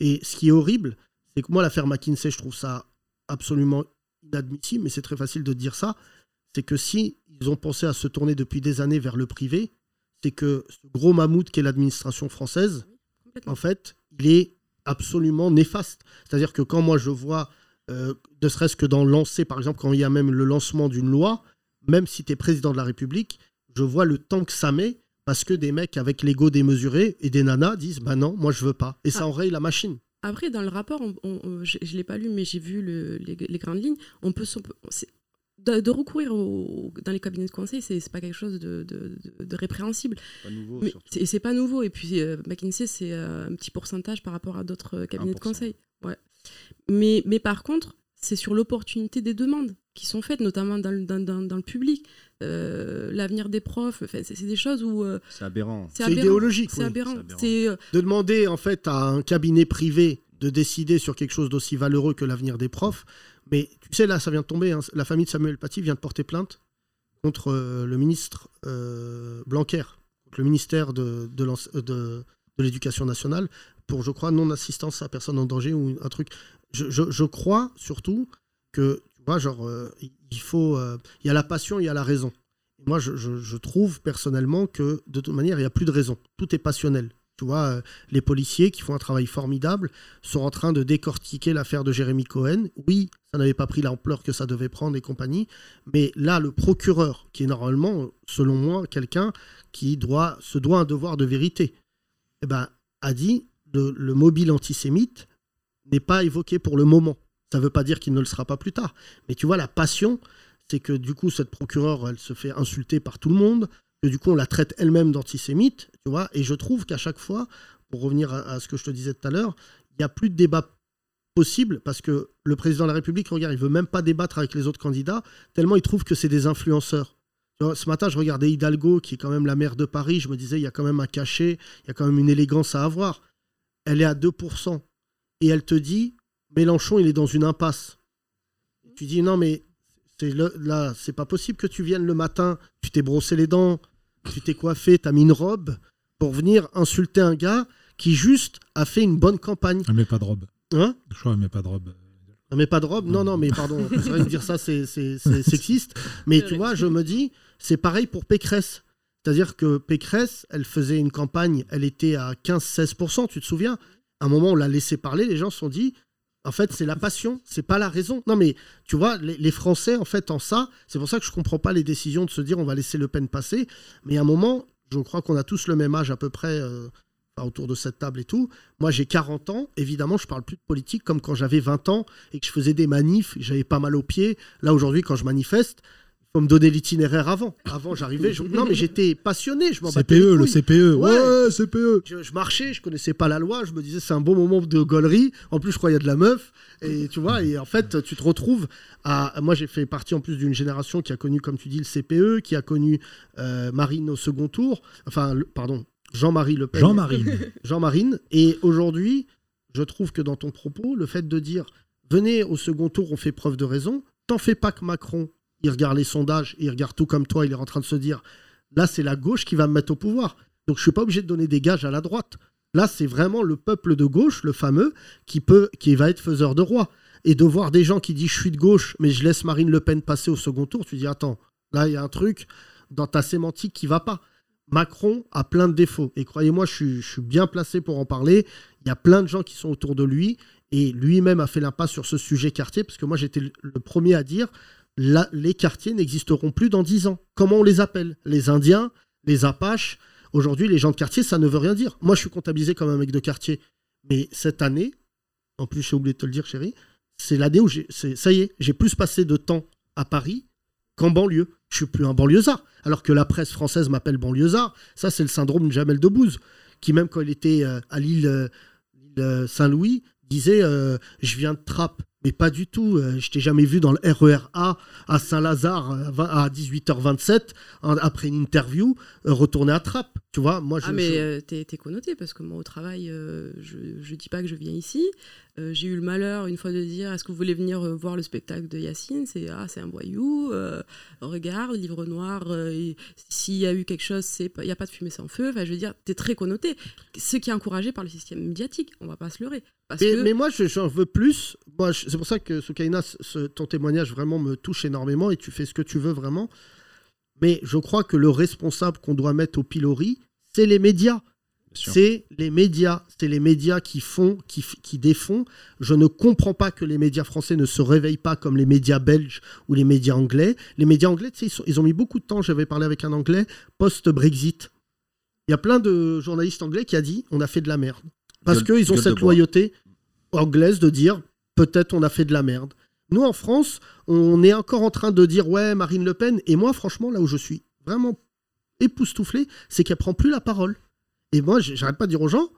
Et ce qui est horrible, c'est que moi, l'affaire McKinsey, je trouve ça absolument inadmissible, mais c'est très facile de dire ça. C'est que si ils ont pensé à se tourner depuis des années vers le privé, c'est que ce gros mammouth qu'est l'administration française, en fait, il est absolument néfaste. C'est-à-dire que quand moi je vois, euh, ne serait-ce que dans lancer, par exemple, quand il y a même le lancement d'une loi, même si tu es président de la République, je vois le temps que ça met parce que des mecs avec l'ego démesuré et des nanas disent bah non, moi je veux pas. Et ça Ah. enraye la machine. Après, dans le rapport, on- on- on- je ne l'ai pas lu, mais j'ai vu le- les, les grandes lignes. On peut de, de recourir au- dans les cabinets de conseil, c'est n'est pas quelque chose de, de- de- de répréhensible. Pas nouveau, Mais surtout. c'est pas nouveau. Et puis, euh, McKinsey, c'est euh, un petit pourcentage par rapport à d'autres euh, cabinets de 1%. conseil. Ouais. Mais, mais par contre, c'est sur l'opportunité des demandes qui sont faites, notamment dans, le- dans- dans- dans le public. Euh, L'avenir des profs, enfin, c'est des choses où euh, C'est aberrant. c'est idéologique. C'est oui. aberrant. euh, De demander en fait à un cabinet privé de décider sur quelque chose d'aussi valeureux que l'avenir des profs. Mais tu sais, là, ça vient de tomber. hein. La famille de Samuel Paty vient de porter plainte contre euh, le ministre euh, Blanquer, contre le ministère de, de, l'Éducation nationale, pour, je crois, non-assistance à personne en danger ou un truc. Je, je- crois surtout que, tu vois, genre, euh, il faut. Il y a la passion, il y a la raison. Moi, je, je- je trouve personnellement que, de toute manière, il n'y a plus de raison. Tout est passionnel. Tu vois, euh, les policiers qui font un travail formidable sont en train de décortiquer l'affaire de Jérémy Cohen. Oui, ça n'avait pas pris l'ampleur que ça devait prendre et compagnie, mais là, le procureur, qui est normalement, selon moi, quelqu'un qui se doit un devoir de vérité, eh ben, a dit le, le mobile antisémite n'est pas évoqué pour le moment. Ça ne veut pas dire qu'il ne le sera pas plus tard. Mais tu vois, la passion, c'est que du coup, cette procureure, elle se fait insulter par tout le monde, que du coup, on la traite elle-même d'antisémite, tu vois. Et je trouve qu'à chaque fois, pour revenir à, ce que je te disais tout à l'heure, il n'y a plus de débat possible parce que le président de la République, regarde, il veut même pas débattre avec les autres candidats, tellement il trouve que c'est des influenceurs. Ce matin, je regardais Hidalgo, qui est quand même la maire de Paris, je me disais, il y a quand même un cachet, il y a quand même une élégance à avoir. Elle est à 2%. Et elle te dit, Mélenchon, il est dans une impasse. Tu dis, non, mais c'est là, c'est pas possible que tu viennes le matin, tu t'es brossé les dents, tu t'es coiffé, t'as mis une robe pour venir insulter un gars qui juste a fait une bonne campagne. Elle met pas de robe. Hein? Je crois qu'elle met pas de robe. non, mais pas de robe? Non, non, mais pardon. C'est vrai que dire ça, c'est c'est- c'est sexiste. Mais tu vois, je me dis, c'est pareil pour Pécresse. C'est-à-dire que Pécresse, elle faisait une campagne, elle était à 15-16%, tu te souviens? À un moment, on l'a laissé parler, les gens se sont dit, en fait, c'est la passion, c'est pas la raison. Non, mais tu vois, les, Français, en fait, en ça, c'est pour ça que je comprends pas les décisions de se dire, on va laisser Le Pen passer. Mais à un moment, je crois qu'on a tous le même âge à peu près. euh, autour de cette table et tout. Moi, j'ai 40 ans. Évidemment, je parle plus de politique comme quand j'avais 20 ans et que je faisais des manifs. J'avais pas mal aux pieds. Là, aujourd'hui, quand je manifeste, faut me donner l'itinéraire avant. Avant, j'arrivais. je- Non, mais j'étais passionné. Je m'en battais CPE, le. CPE. Ouais. Ouais, CPE. Je, je marchais, je connaissais pas la loi, je me disais c'est un bon moment de gaulerie. En plus, je crois qu'il y a de la meuf. Et tu vois, et en fait, tu te retrouves à. Moi, j'ai fait partie en plus d'une génération qui a connu, comme tu dis, le CPE, qui a connu euh, Marine au second tour. Enfin, le- pardon, Jean-Marie Le Pen. Jean-Marie. Jean-Marine. Et aujourd'hui, je trouve que dans ton propos, le fait de dire venez au second tour, on fait preuve de raison, t'en fais pas que Macron, il regarde les sondages, il regarde tout comme toi, il est en train de se dire là, c'est la gauche qui va me mettre au pouvoir. Donc je suis pas obligé de donner des gages à la droite. Là, c'est vraiment le peuple de gauche, le fameux, qui, peut, qui va être faiseur de roi. Et de voir des gens qui disent je suis de gauche, mais je laisse Marine Le Pen passer au second tour, tu dis attends, là, il y a un truc dans ta sémantique qui va pas. Macron a plein de défauts. Et croyez-moi, je suis, je suis bien placé pour en parler. Il y a plein de gens qui sont autour de lui. Et lui-même a fait l'impasse sur ce sujet quartier, parce que moi, j'étais le premier à dire les quartiers n'existeront plus dans 10 ans. Comment on les appelle? Les Indiens, les Apaches? Aujourd'hui, les gens de quartier, ça ne veut rien dire. Moi, je suis comptabilisé comme un mec de quartier. Mais cette année, en plus, j'ai oublié de te le dire, chérie, c'est l'année où j'ai. Ça y est, j'ai plus passé de temps à Paris qu'en banlieue. Je suis plus un banlieusard. Alors que la presse française m'appelle banlieusard. Ça, c'est le syndrome de Jamel Debbouze, qui, même quand il était euh, à l'île euh, euh, Saint-Louis, disait Je viens de Trappes. Mais pas du tout. euh, je t'ai jamais vu dans le RER A à Saint-Lazare euh, à 18h27, en- après une interview, euh, retourner à Trappes. Tu vois, moi, je. Ah mais euh, t'es connoté parce que moi au travail, euh, je, je dis pas que je viens ici. Euh, J'ai eu le malheur une fois de dire est-ce que vous voulez venir voir le spectacle de Yacine? C'est ah c'est un voyou. euh, regarde livre noir. S'il y a eu quelque chose, c'est il y a pas de fumée sans feu. Enfin je veux dire t'es très connoté. Ce qui est encouragé par le système médiatique. On va pas se leurrer. Parce Mais, que mais moi, je- j'en veux plus. Moi, je- c'est pour ça que Soukaina, ce- ton témoignage vraiment me touche énormément et tu fais ce que tu veux vraiment. Mais je crois que le responsable qu'on doit mettre au pilori, c'est les médias. C'est les médias, c'est les médias qui font, qui, qui défont. Je ne comprends pas que les médias français ne se réveillent pas comme les médias belges ou les médias anglais. Les médias anglais, ils, sont- ils ont mis beaucoup de temps. J'avais parlé avec un anglais post-Brexit. Il y a plein de journalistes anglais qui a dit on a fait de la merde parce qu'ils ont cette loyauté anglaise de dire peut-être on a fait de la merde. Nous en France, on est encore en train de dire ouais Marine Le Pen et moi franchement là où je suis vraiment époustouflé, c'est qu'elle prend plus la parole. Et moi j'arrête pas de dire aux gens,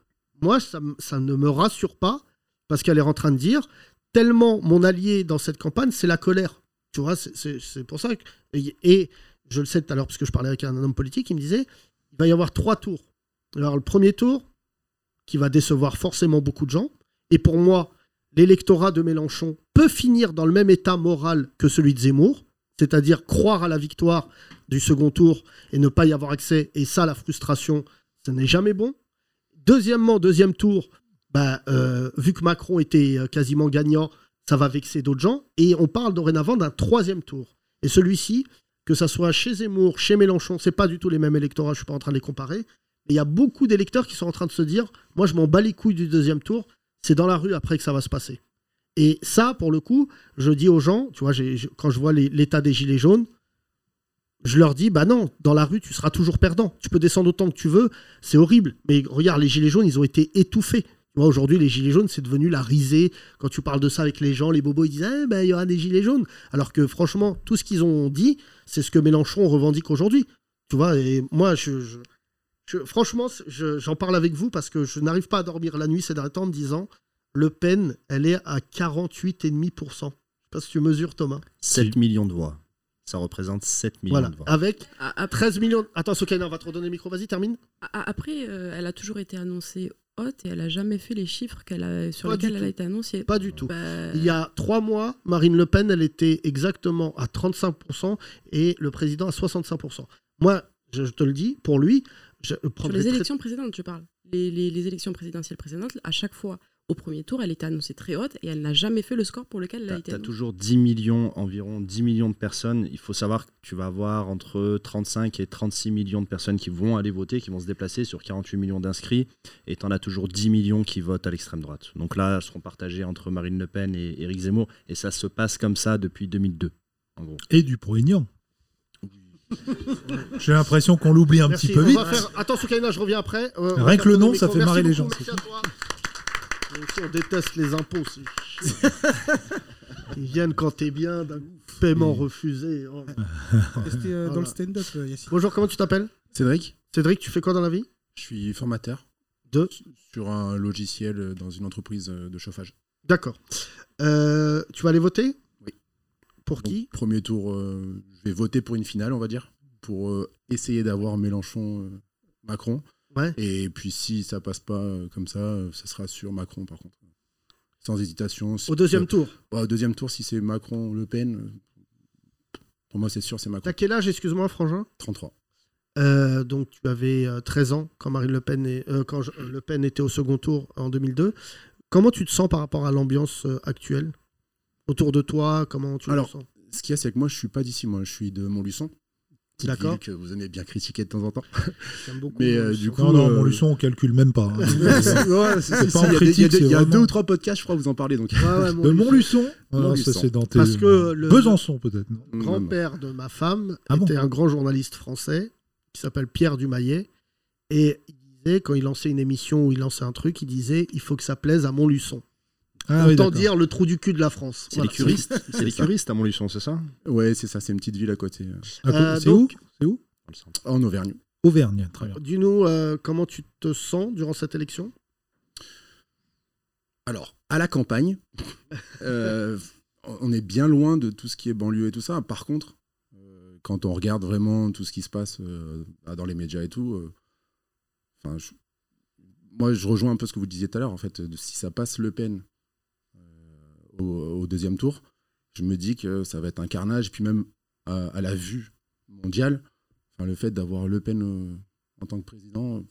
moi ça, ne me rassure pas parce qu'elle est en train de dire tellement mon allié dans cette campagne c'est la colère. Tu vois, c'est- pour ça que et je le sais tout à l'heure parce que je parlais avec un homme politique, il me disait il va y avoir trois tours. Alors le premier tour qui va décevoir forcément beaucoup de gens. Et pour moi, l'électorat de Mélenchon peut finir dans le même état moral que celui de Zemmour, c'est-à-dire croire à la victoire du second tour et ne pas y avoir accès. Et ça, la frustration, ce n'est jamais bon. Deuxièmement, deuxième tour, bah, euh, vu que Macron était euh, quasiment gagnant, ça va vexer d'autres gens. Et on parle dorénavant d'un troisième tour. Et celui-ci, que ça soit chez Zemmour, chez Mélenchon, c'est pas du tout les mêmes électorats, je suis pas en train de les comparer. Il y a beaucoup d'électeurs qui sont en train de se dire, moi je m'en bats les couilles du deuxième tour, c'est dans la rue après que ça va se passer. Et ça, pour le coup, je dis aux gens, tu vois, quand je vois l'état des gilets jaunes, je leur dis, bah non, dans la rue, tu seras toujours perdant. Tu peux descendre autant que tu veux, c'est horrible. Mais regarde, les gilets jaunes, ils ont été étouffés. Vois, aujourd'hui, les gilets jaunes, c'est devenu la risée. Quand tu parles de ça avec les gens, les bobos, ils disent, eh ben, il y aura des gilets jaunes. Alors que franchement, tout ce qu'ils ont dit, c'est ce que Mélenchon revendique aujourd'hui. Tu vois, et moi, je- je- franchement, je- j'en parle avec vous parce que je n'arrive pas à dormir la nuit ces derniers temps en me disant, Le Pen, elle est à 48,5%. Je sais pas si tu mesures, Thomas. 7 millions de voix. Ça représente 7 millions Voilà, de voix. avec après- 13 millions. Attends, Sokaina, on va te redonner le micro, vas-y, termine. a- Après, euh, elle a toujours été annoncée haute et elle a jamais fait les chiffres qu'elle a, sur Pas lesquels elle a été annoncée. Pas du tout. Bah, Il y a trois mois, Marine Le Pen, elle était exactement à 35% et le président à 65%. Moi, je, je te le dis, pour lui, je Sur les très- élections précédentes, je parle. Les, les- les élections présidentielles précédentes, à chaque fois, au premier tour, elle était annoncée très haute et elle n'a jamais fait le score pour lequel elle a été t'as annoncée. toujours 10 millions, environ 10 millions de personnes. Il faut savoir que tu vas avoir entre 35 et 36 millions de personnes qui vont aller voter, qui vont se déplacer sur 48 millions d'inscrits. Et tu en as toujours 10 millions qui votent à l'extrême droite. Donc là, elles seront partagées entre Marine Le Pen et Éric Zemmour. Et ça se passe comme ça depuis 2002, en gros. Et du pro-aignan. J'ai l'impression qu'on l'oublie un Merci. petit peu On vite. va faire- Attends, Soukaina, je reviens après. Euh, Rien que le nom, ça fait Merci marrer les gens, merci à toi. Nous aussi, on déteste les impôts. Ils viennent quand t'es bien, d'un paiement refusé. Oh. C'était euh, dans Voilà. le stand-up, euh, Yacine. Bonjour, comment tu t'appelles? Cédric, Cédric, tu fais quoi dans la vie? Je suis formateur De sur un logiciel euh, dans une entreprise euh, de chauffage. D'accord. Euh, tu vas aller voter? Pour Donc, qui Premier tour, euh, je vais voter pour une finale, on va dire, pour euh, essayer d'avoir Mélenchon-Macron. Ouais. Et puis si ça passe pas euh, comme ça, euh, ça sera sur Macron par contre. Sans hésitation. Si- Au deuxième euh, tour. ouais, au deuxième tour, si c'est Macron-Le Pen, euh, pour moi c'est sûr, c'est Macron. T'as quel âge, excuse-moi, Frangin? 33. Euh, donc tu avais euh, 13 ans quand Marine Le Pen, est- euh, quand je- Le Pen était au second tour en 2002. Comment tu te sens par rapport à l'ambiance euh, actuelle? Autour de toi Comment tu Alors, le sens Ce qu'il y a, c'est que moi je suis pas d'ici, moi je suis de Montluçon. D'accord. que vous aimez bien critiquer de temps en temps. J'aime beaucoup. Mais euh, du coup, Non, non, euh, mon luçon, on calcule même pas. hein. Il y a deux ou trois podcasts, je crois, vous en parlez. Donc. Ouais, De mon Montluçon Voilà, Montluçon. ça c'est dans tes... Parce que le- Besançon peut-être. grand-père de ma femme Ah bon était un grand journaliste français qui s'appelle Pierre Dumaillet. Et il disait, quand il lançait une émission ou il lançait un truc, il disait il faut que ça plaise à Montluçon. Ah oui, Autant d'accord. dire le trou du cul de la France. C'est Voilà. les curistes, c'est les curistes à Montluçon, c'est ça? Ouais, c'est ça, c'est une petite ville à côté, euh, À côté- Euh, C'est où? C'est où en Auvergne. Auvergne, très bien. Dis-nous euh, comment tu te sens durant cette élection? Alors, à la campagne, euh, on est bien loin de tout ce qui est banlieue et tout ça. Par contre, euh, quand on regarde vraiment tout ce qui se passe euh, dans les médias et tout, enfin, je- moi, je rejoins un peu ce que vous disiez tout à l'heure. En fait, de- si ça passe Le Pen euh, au, au deuxième tour, je me dis que ça va être un carnage. Puis même à, à la vue mondiale, enfin, le fait d'avoir Le Pen euh, en tant que président,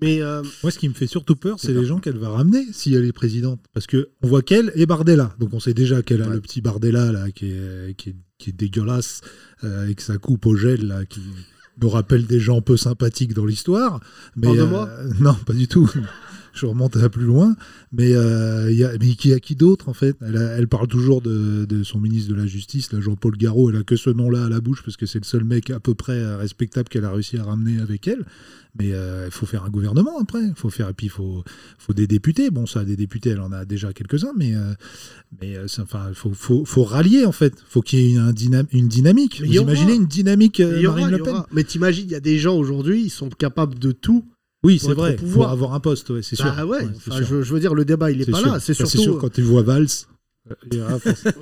Mais euh, Moi, ce qui me fait surtout peur, c'est les gens qu'elle va ramener si elle est présidente. Parce que on voit qu'elle et Bardella. Donc on sait déjà qu'elle a Ouais. le petit Bardella là, qui, est, qui, est, qui est dégueulasse, euh, avec sa coupe au gel, là, qui nous rappelle des gens peu sympathiques dans l'histoire. Mais euh, moi Non, pas du tout. Je remonte à plus loin. Mais, euh, il y a, mais qui a qui d'autre, en fait? Elle, a- elle parle toujours de, de son ministre de la Justice, Jean-Paul Garot. Elle a que ce nom-là à la bouche parce que c'est le seul mec à peu près euh, respectable qu'elle a réussi à ramener avec elle. Mais euh, il faut faire un gouvernement après. Il faut faire et puis il faut, faut des députés. Bon, ça, des députés, elle en a déjà quelques-uns, mais euh, mais euh, enfin, il faut, faut, faut rallier en fait. Il faut qu'il y ait un dynam- une dynamique. Mais Vous aura. imaginez une dynamique aura, Marine y Le Pen aura. Mais t'imagines, il y a des gens aujourd'hui, ils sont capables de tout. Oui, c'est vrai. pouvoir. Pour avoir un poste, ouais, c'est sûr. Ah ouais, c'est enfin, sûr. je, je veux dire, le débat, il est, C'est pas sûr. là. C'est Ça, surtout. sûr quand tu vois Valls.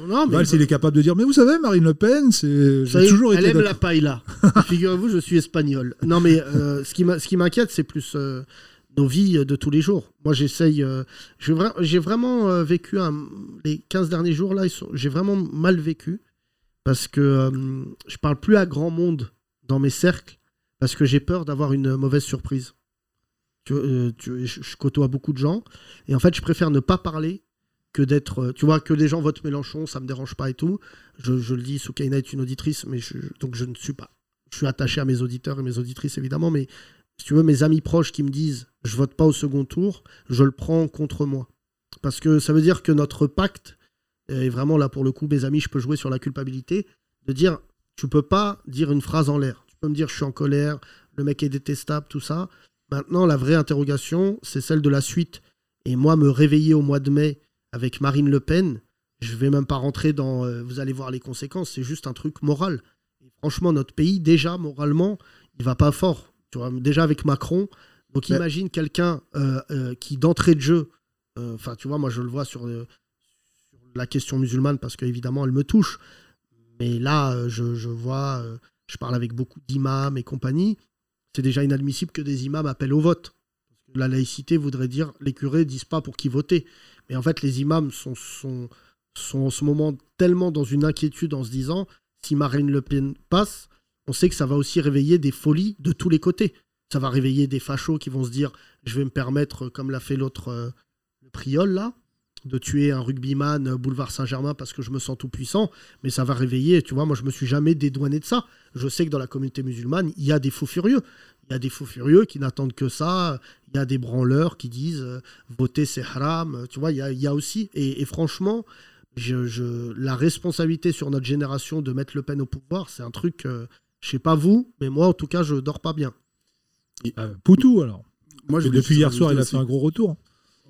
Non, mais Valls, il est capable de dire Mais vous savez, Marine Le Pen, c'est. Toujours elle été aime la paella. Figurez-vous, je suis espagnol. Non, mais euh, ce qui m'inquiète, c'est plus euh, nos vies de tous les jours. Moi, j'essaye. euh, j'ai vra- j'ai vraiment vécu un- les 15 derniers jours là. sont- J'ai vraiment mal vécu parce que je parle plus à grand monde dans mes cercles parce que j'ai peur d'avoir une mauvaise surprise. Tu, euh, tu- je, côtoie beaucoup de gens et en fait, je préfère ne pas parler que d'être. euh, Tu vois, que les gens votent Mélenchon, ça me dérange pas et tout. Je, je le dis, Soukaina est une auditrice, mais je, donc je ne suis pas. Je suis attaché à mes auditeurs et mes auditrices, évidemment, mais si tu veux, mes amis proches qui me disent je vote pas au second tour, je le prends contre moi. Parce que ça veut dire que notre pacte, et vraiment là pour le coup, mes amis, je peux jouer sur la culpabilité, de dire tu peux pas dire une phrase en l'air. Tu peux me dire je suis en colère, le mec est détestable, tout ça. Maintenant, la vraie interrogation, c'est celle de la suite. Et moi, me réveiller au mois de mai avec Marine Le Pen, je vais même pas rentrer dans. euh, vous allez voir les conséquences. C'est juste un truc moral. Et franchement, notre pays, déjà moralement, il va pas fort. Tu vois, déjà avec Macron. Donc Mais- imagine quelqu'un euh, euh, qui d'entrée de jeu. Enfin, tu vois, moi je le vois sur, sur la question musulmane parce qu'évidemment elle me touche. Mais là, je, je vois, je parle avec beaucoup d'imams et compagnie. C'est déjà inadmissible que des imams appellent au vote. La laïcité voudrait dire les curés disent pas pour qui voter. Mais en fait, les imams sont en ce moment tellement dans une inquiétude en se disant si Marine Le Pen passe, on sait que ça va aussi réveiller des folies de tous les côtés. Ça va réveiller des fachos qui vont se dire je vais me permettre, comme l'a fait l'autre, euh, le Priol là, de tuer un rugbyman euh, boulevard Saint-Germain parce que je me sens tout puissant. Mais ça va réveiller, tu vois, moi je me suis jamais dédouané de ça. Je sais que dans la communauté musulmane, il y a des faux furieux. Il y a des faux furieux qui n'attendent que ça. Il y a des branleurs qui disent euh, voter c'est haram. Tu vois, il y a, il y a aussi. Et, et franchement, je, je- la responsabilité sur notre génération de mettre Le Pen au pouvoir, c'est un truc, euh, je sais pas vous, mais moi en tout cas, je dors pas bien. Euh, Poutou, alors. Moi, je Et depuis hier soir, il a fait un gros retour.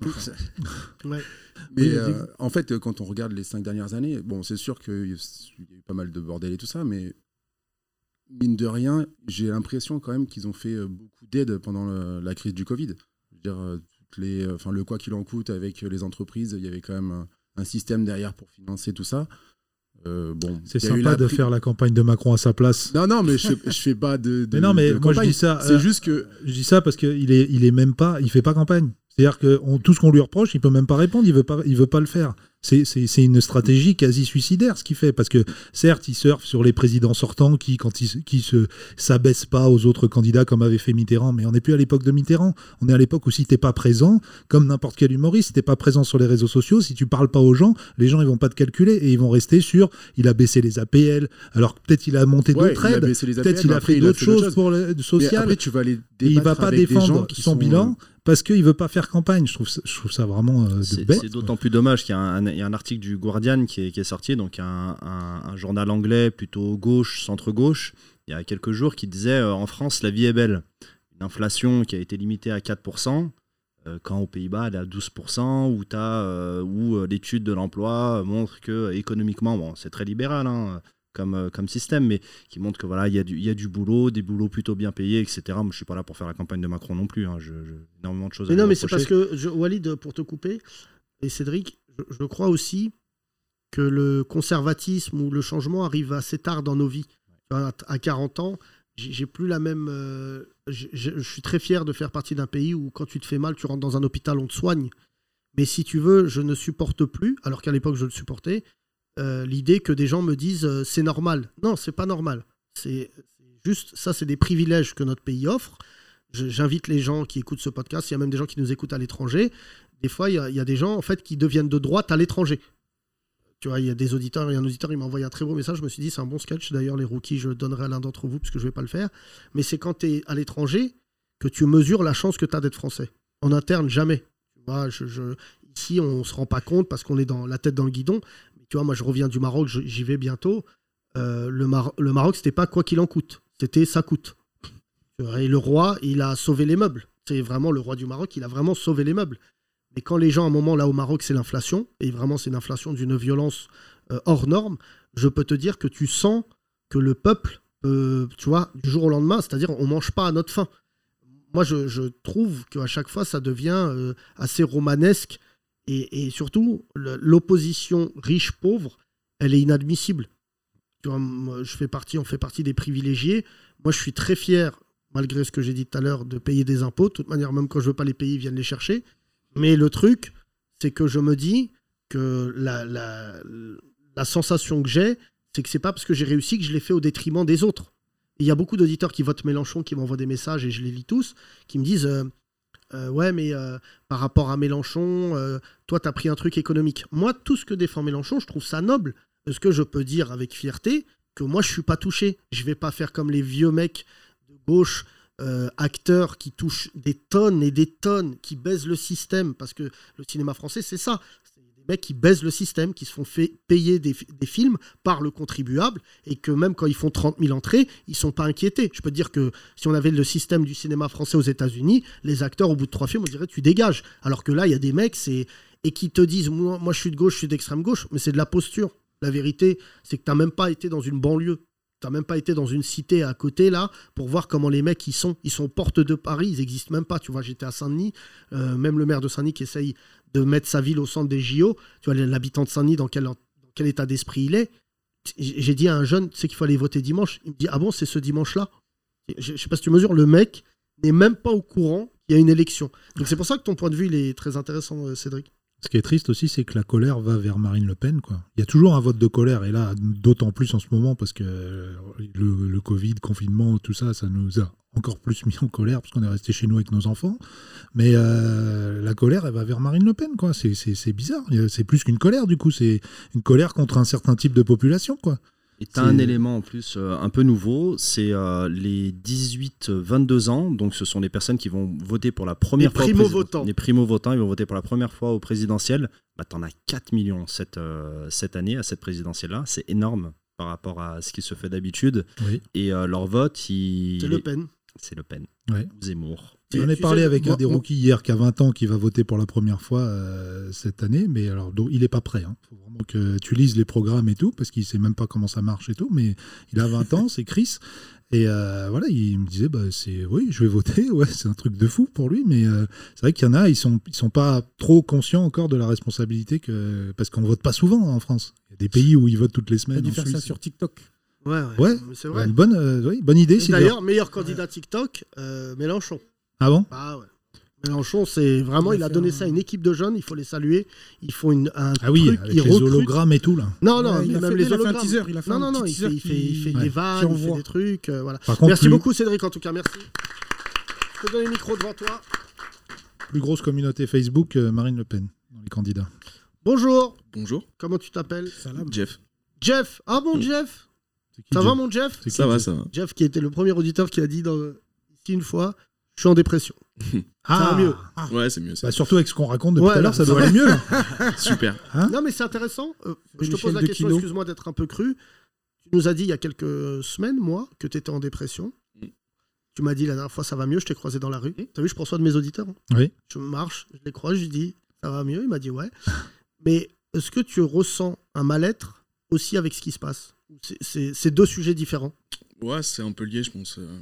Ouais. Mais Oui, euh, en fait, quand on regarde les cinq dernières années, bon, c'est sûr qu'il y a eu pas mal de bordel et tout ça, mais mine de rien, j'ai l'impression quand même qu'ils ont fait euh, beaucoup d'aide pendant le- la crise du Covid. Je veux dire, euh, toutes les, enfin, le quoi qu'il en coûte avec les entreprises, il y avait quand même un, un système derrière pour financer tout ça. Euh, bon, C'est sympa de faire la campagne de Macron à sa place. Non, non, mais je, fais- je fais pas de. de- mais non, mais de moi je dis ça. C'est euh, juste que. Je dis ça parce qu'il est, il est même pas, il fait pas campagne. C'est-à-dire que on- tout ce qu'on lui reproche, il peut même pas répondre, il veut pas, il veut pas le faire. C'est- une stratégie quasi suicidaire ce qu'il fait parce que certes, il surfe sur les présidents sortants qui, quand ils qui se s'abaissent pas aux autres candidats comme avait fait Mitterrand, mais on n'est plus à l'époque de Mitterrand. On est à l'époque où si t'es pas présent, comme n'importe quel humoriste, si t'es pas présent sur les réseaux sociaux, si tu parles pas aux gens, les gens ils vont pas te calculer et ils vont rester sur. Il a baissé les APL, alors peut-être il a monté Ouais, d'autres aides, peut-être il a fait d'autres choses choses. pour le Mais après, tu vas aller Et il va pas défendre qui son sont, bilan parce qu'il veut pas faire campagne. Je trouve ça, je trouve ça vraiment euh, de C'est bête. c'est d'autant plus dommage qu'il y, a un- il y a un article du Guardian qui est, qui est sorti, donc un, un- un journal anglais plutôt gauche, centre-gauche, il y a quelques jours, qui disait euh, en France, la vie est belle. Une inflation qui a été limitée à 4%, euh, quand aux Pays-Bas, elle est à 12%, où, l'étude de l'emploi montre que économiquement, bon, c'est très libéral hein, comme, euh, comme système, mais qui montre que voilà, il y, a du- il y a du boulot, des boulots plutôt bien payés, etc. Moi, je suis pas là pour faire la campagne de Macron non plus. hein, je, je- énormément de choses à Mais non, mais c'est parce que, je, Walid, pour te couper, et Cédric, je, je crois aussi que le conservatisme ou le changement arrive assez tard dans nos vies. À, à 40 ans, j'ai plus la même. euh, je suis très fier de faire partie d'un pays où, quand tu te fais mal, tu rentres dans un hôpital, on te soigne. Mais si tu veux, je ne supporte plus, alors qu'à l'époque je le supportais, euh, l'idée que des gens me disent euh, c'est normal. Non, c'est pas normal. C'est juste, ça, c'est des privilèges que notre pays offre. J'invite les gens qui écoutent ce podcast, il y a même des gens qui nous écoutent à l'étranger. Des fois, il y, a- des gens en fait qui deviennent de droite à l'étranger. Tu vois, il y a des auditeurs, il y a un auditeur, il m'a envoyé un très beau message. Je me suis dit, c'est un bon sketch. D'ailleurs, les rookies, je le donnerai à l'un d'entre vous parce que je vais pas le faire. Mais c'est quand tu es à l'étranger que tu mesures la chance que tu as d'être français. En interne, jamais. Ici, on se rend pas compte parce qu'on est dans la tête dans le guidon. Tu vois, moi, je reviens du Maroc, j'y vais bientôt. Euh, le, Mar- le Maroc, c'était pas quoi qu'il en coûte. C'était ça coûte. Vois, Et le roi, il a sauvé les meubles. C'est vraiment le roi du Maroc, il a vraiment sauvé les meubles. Mais quand les gens, à un moment, là au Maroc, c'est l'inflation, et vraiment c'est une inflation d'une violence euh, hors norme, je peux te dire que tu sens que le peuple, euh, tu vois, du jour au lendemain, c'est-à-dire on mange pas à notre faim. Moi, je, je trouve qu'à chaque fois, ça devient euh, assez romanesque, et, surtout, l'opposition riche-pauvre, elle est inadmissible. Je fais partie, on fait partie des privilégiés. Moi, je suis très fier, malgré ce que j'ai dit tout à l'heure, de payer des impôts. De toute manière, même quand je veux pas les payer, ils viennent les chercher. Mais le truc, c'est que je me dis que la, la, sensation que j'ai, c'est que c'est pas parce que j'ai réussi que je l'ai fait au détriment des autres. Il y a beaucoup d'auditeurs qui votent Mélenchon, qui m'envoient des messages, et je les lis tous, qui me disent euh, euh, Ouais, mais euh, par rapport à Mélenchon, euh, toi, tu as pris un truc économique. Moi, tout ce que défend Mélenchon, je trouve ça noble. Est-ce que je peux dire avec fierté que moi, je suis pas touché Je vais pas faire comme les vieux mecs de gauche euh, acteurs qui touchent des tonnes et des tonnes, qui baisent le système, parce que le cinéma français, c'est ça. Mecs qui baisent le système, qui se font payer des, fi- des films par le contribuable, et que même quand ils font 30 000 entrées, ils sont pas inquiétés. Je peux dire que si on avait le système du cinéma français aux États-Unis, les acteurs, au bout de trois films, on dirait tu dégages. Alors que là, il y a des mecs, et qui te disent moi, je suis de gauche, je suis d'extrême gauche, mais c'est de la posture. La vérité, c'est que tu n'as même pas été dans une banlieue. Tu n'as même pas été dans une cité à côté, là, pour voir comment les mecs, ils sont. Ils sont aux portes de Paris, ils n'existent même pas. Tu vois, j'étais à Saint-Denis, euh, même le maire de Saint-Denis qui essaye de mettre sa ville au centre des JO. Tu vois, l'habitant de Saint-Denis, dans quel, état d'esprit il est. J'ai dit à un jeune, tu sais qu'il faut aller voter dimanche. Il me dit, ah bon, c'est ce dimanche-là? Je ne sais pas si tu mesures, le mec n'est même pas au courant qu'il y a une élection. Donc c'est pour ça que ton point de vue, il est très intéressant, euh, Cédric. Ce qui est triste aussi, c'est que la colère va vers Marine Le Pen. Quoi. Il y a toujours un vote de colère, et là, d'autant plus en ce moment, parce que euh, le, le Covid, confinement, tout ça, ça nous a encore plus mis en colère, parce qu'on est resté chez nous avec nos enfants. Mais euh, la colère, elle va vers Marine Le Pen. C'est- bizarre. C'est plus qu'une colère, du coup. C'est une colère contre un certain type de population. quoi. C'est- un élément en plus euh, un peu nouveau, c'est euh, les 18-22 ans, donc ce sont les personnes qui vont voter pour la première Les fois. au primo-votants. président- Les primo-votants, ils vont voter pour la première fois au présidentiel. Bah, tu en as 4 millions cette, euh, cette année à cette présidentielle-là, c'est énorme par rapport à ce qui se fait d'habitude. Oui. Et leur vote, il... C'est Le Pen. C'est Le Pen. Ouais. Zemmour. J'en ai tu parlé sais, avec moi- un des rookies hier qui a 20 ans qui va voter pour la première fois euh, cette année, mais alors donc, il n'est pas prêt. Il faut vraiment que tu lises les programmes et tout, parce qu'il sait même pas comment ça marche et tout, mais il a 20 ans, c'est Chris. Et euh, voilà, il me disait, bah, c'est oui, je vais voter, ouais, c'est un truc de fou pour lui, mais euh, c'est vrai qu'il y en a, ils sont, ils sont pas trop conscients encore de la responsabilité que. Parce qu'on vote pas souvent hein, en France. Il y a des pays où ils votent toutes les semaines. dû en faire ça sur TikTok. Ouais, ouais. Ouais, mais c'est Ouais, vrai. une bonne, euh, oui, bonne idée. D'ailleurs, meilleur candidat TikTok, euh, Mélenchon. Ah bon? Ah ouais. Mélenchon, c'est vraiment, Il a il a fait donné un- ça à une équipe de jeunes, il faut les saluer. Ils font une, un Ah oui, truc, avec ils les recrutent. hologrammes et tout là. Non, non, Ouais, il a même fait- les il a fait un hologrammes. teaser, il a fait non, un non, non, petit il fait, teaser il fait, il fait qui- des vannes, il fait des trucs. euh, voilà. Contre, Merci plus, beaucoup, Cédric, en tout cas, merci. Je te donne le micro devant toi. plus grosse communauté Facebook, euh, Marine Le Pen dans les candidats. Bonjour, Bonjour, comment tu t'appelles? Salam. Jeff. Jeff. Ah bon, Jeff? C'est qui, Ça Jeff? va, mon Jeff? Ça va, Jeff? ça va. Jeff, qui était le premier auditeur qui a dit ici une fois Je suis en dépression. Ah, va mieux. Ouais, c'est mieux ça. Bah, surtout avec ce qu'on raconte depuis Ouais, tout à l'heure, ça va. aller mieux. là. Super. Non, mais c'est intéressant. Euh, je te pose la de question, excuse-moi d'être un peu cru. Tu nous as dit il y a quelques semaines, moi, que tu étais en dépression. Mm. Tu m'as dit la dernière fois ça va mieux, je t'ai croisé dans la rue. T'as vu, je prends soin de mes auditeurs. hein. Oui. Je marche, je les croise, je lui dis ça va mieux. Il m'a dit ouais. mais est-ce que tu ressens un mal-être aussi avec ce qui se passe? C'est- C'est c'est deux sujets différents. Ouais, c'est un peu lié, je pense. euh.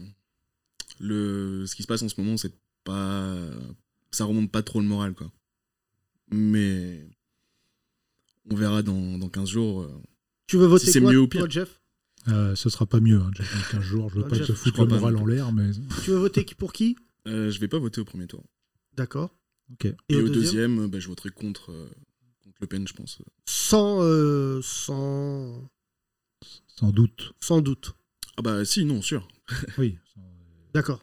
Le... Ce qui se passe en ce moment, c'est pas. Ça remonte pas trop le moral, quoi. Mais. On verra dans, dans 15 jours. euh. Tu veux voter Si c'est quoi, mieux ou toi, pire. Jeff? Euh, ce sera pas mieux, hein, Jeff, dans 15 jours. Je veux pas Jeff, te foutre le moral en l'air, mais. Tu veux voter qui- pour qui? Euh, je vais pas voter au premier tour. D'accord. Ok. Et, Et, au au deuxième, deuxième, bah, je voterai contre, euh, contre Le Pen, je pense. Sans, euh, sans, Sans doute. sans doute. Ah bah si, non, sûr. Oui. D'accord.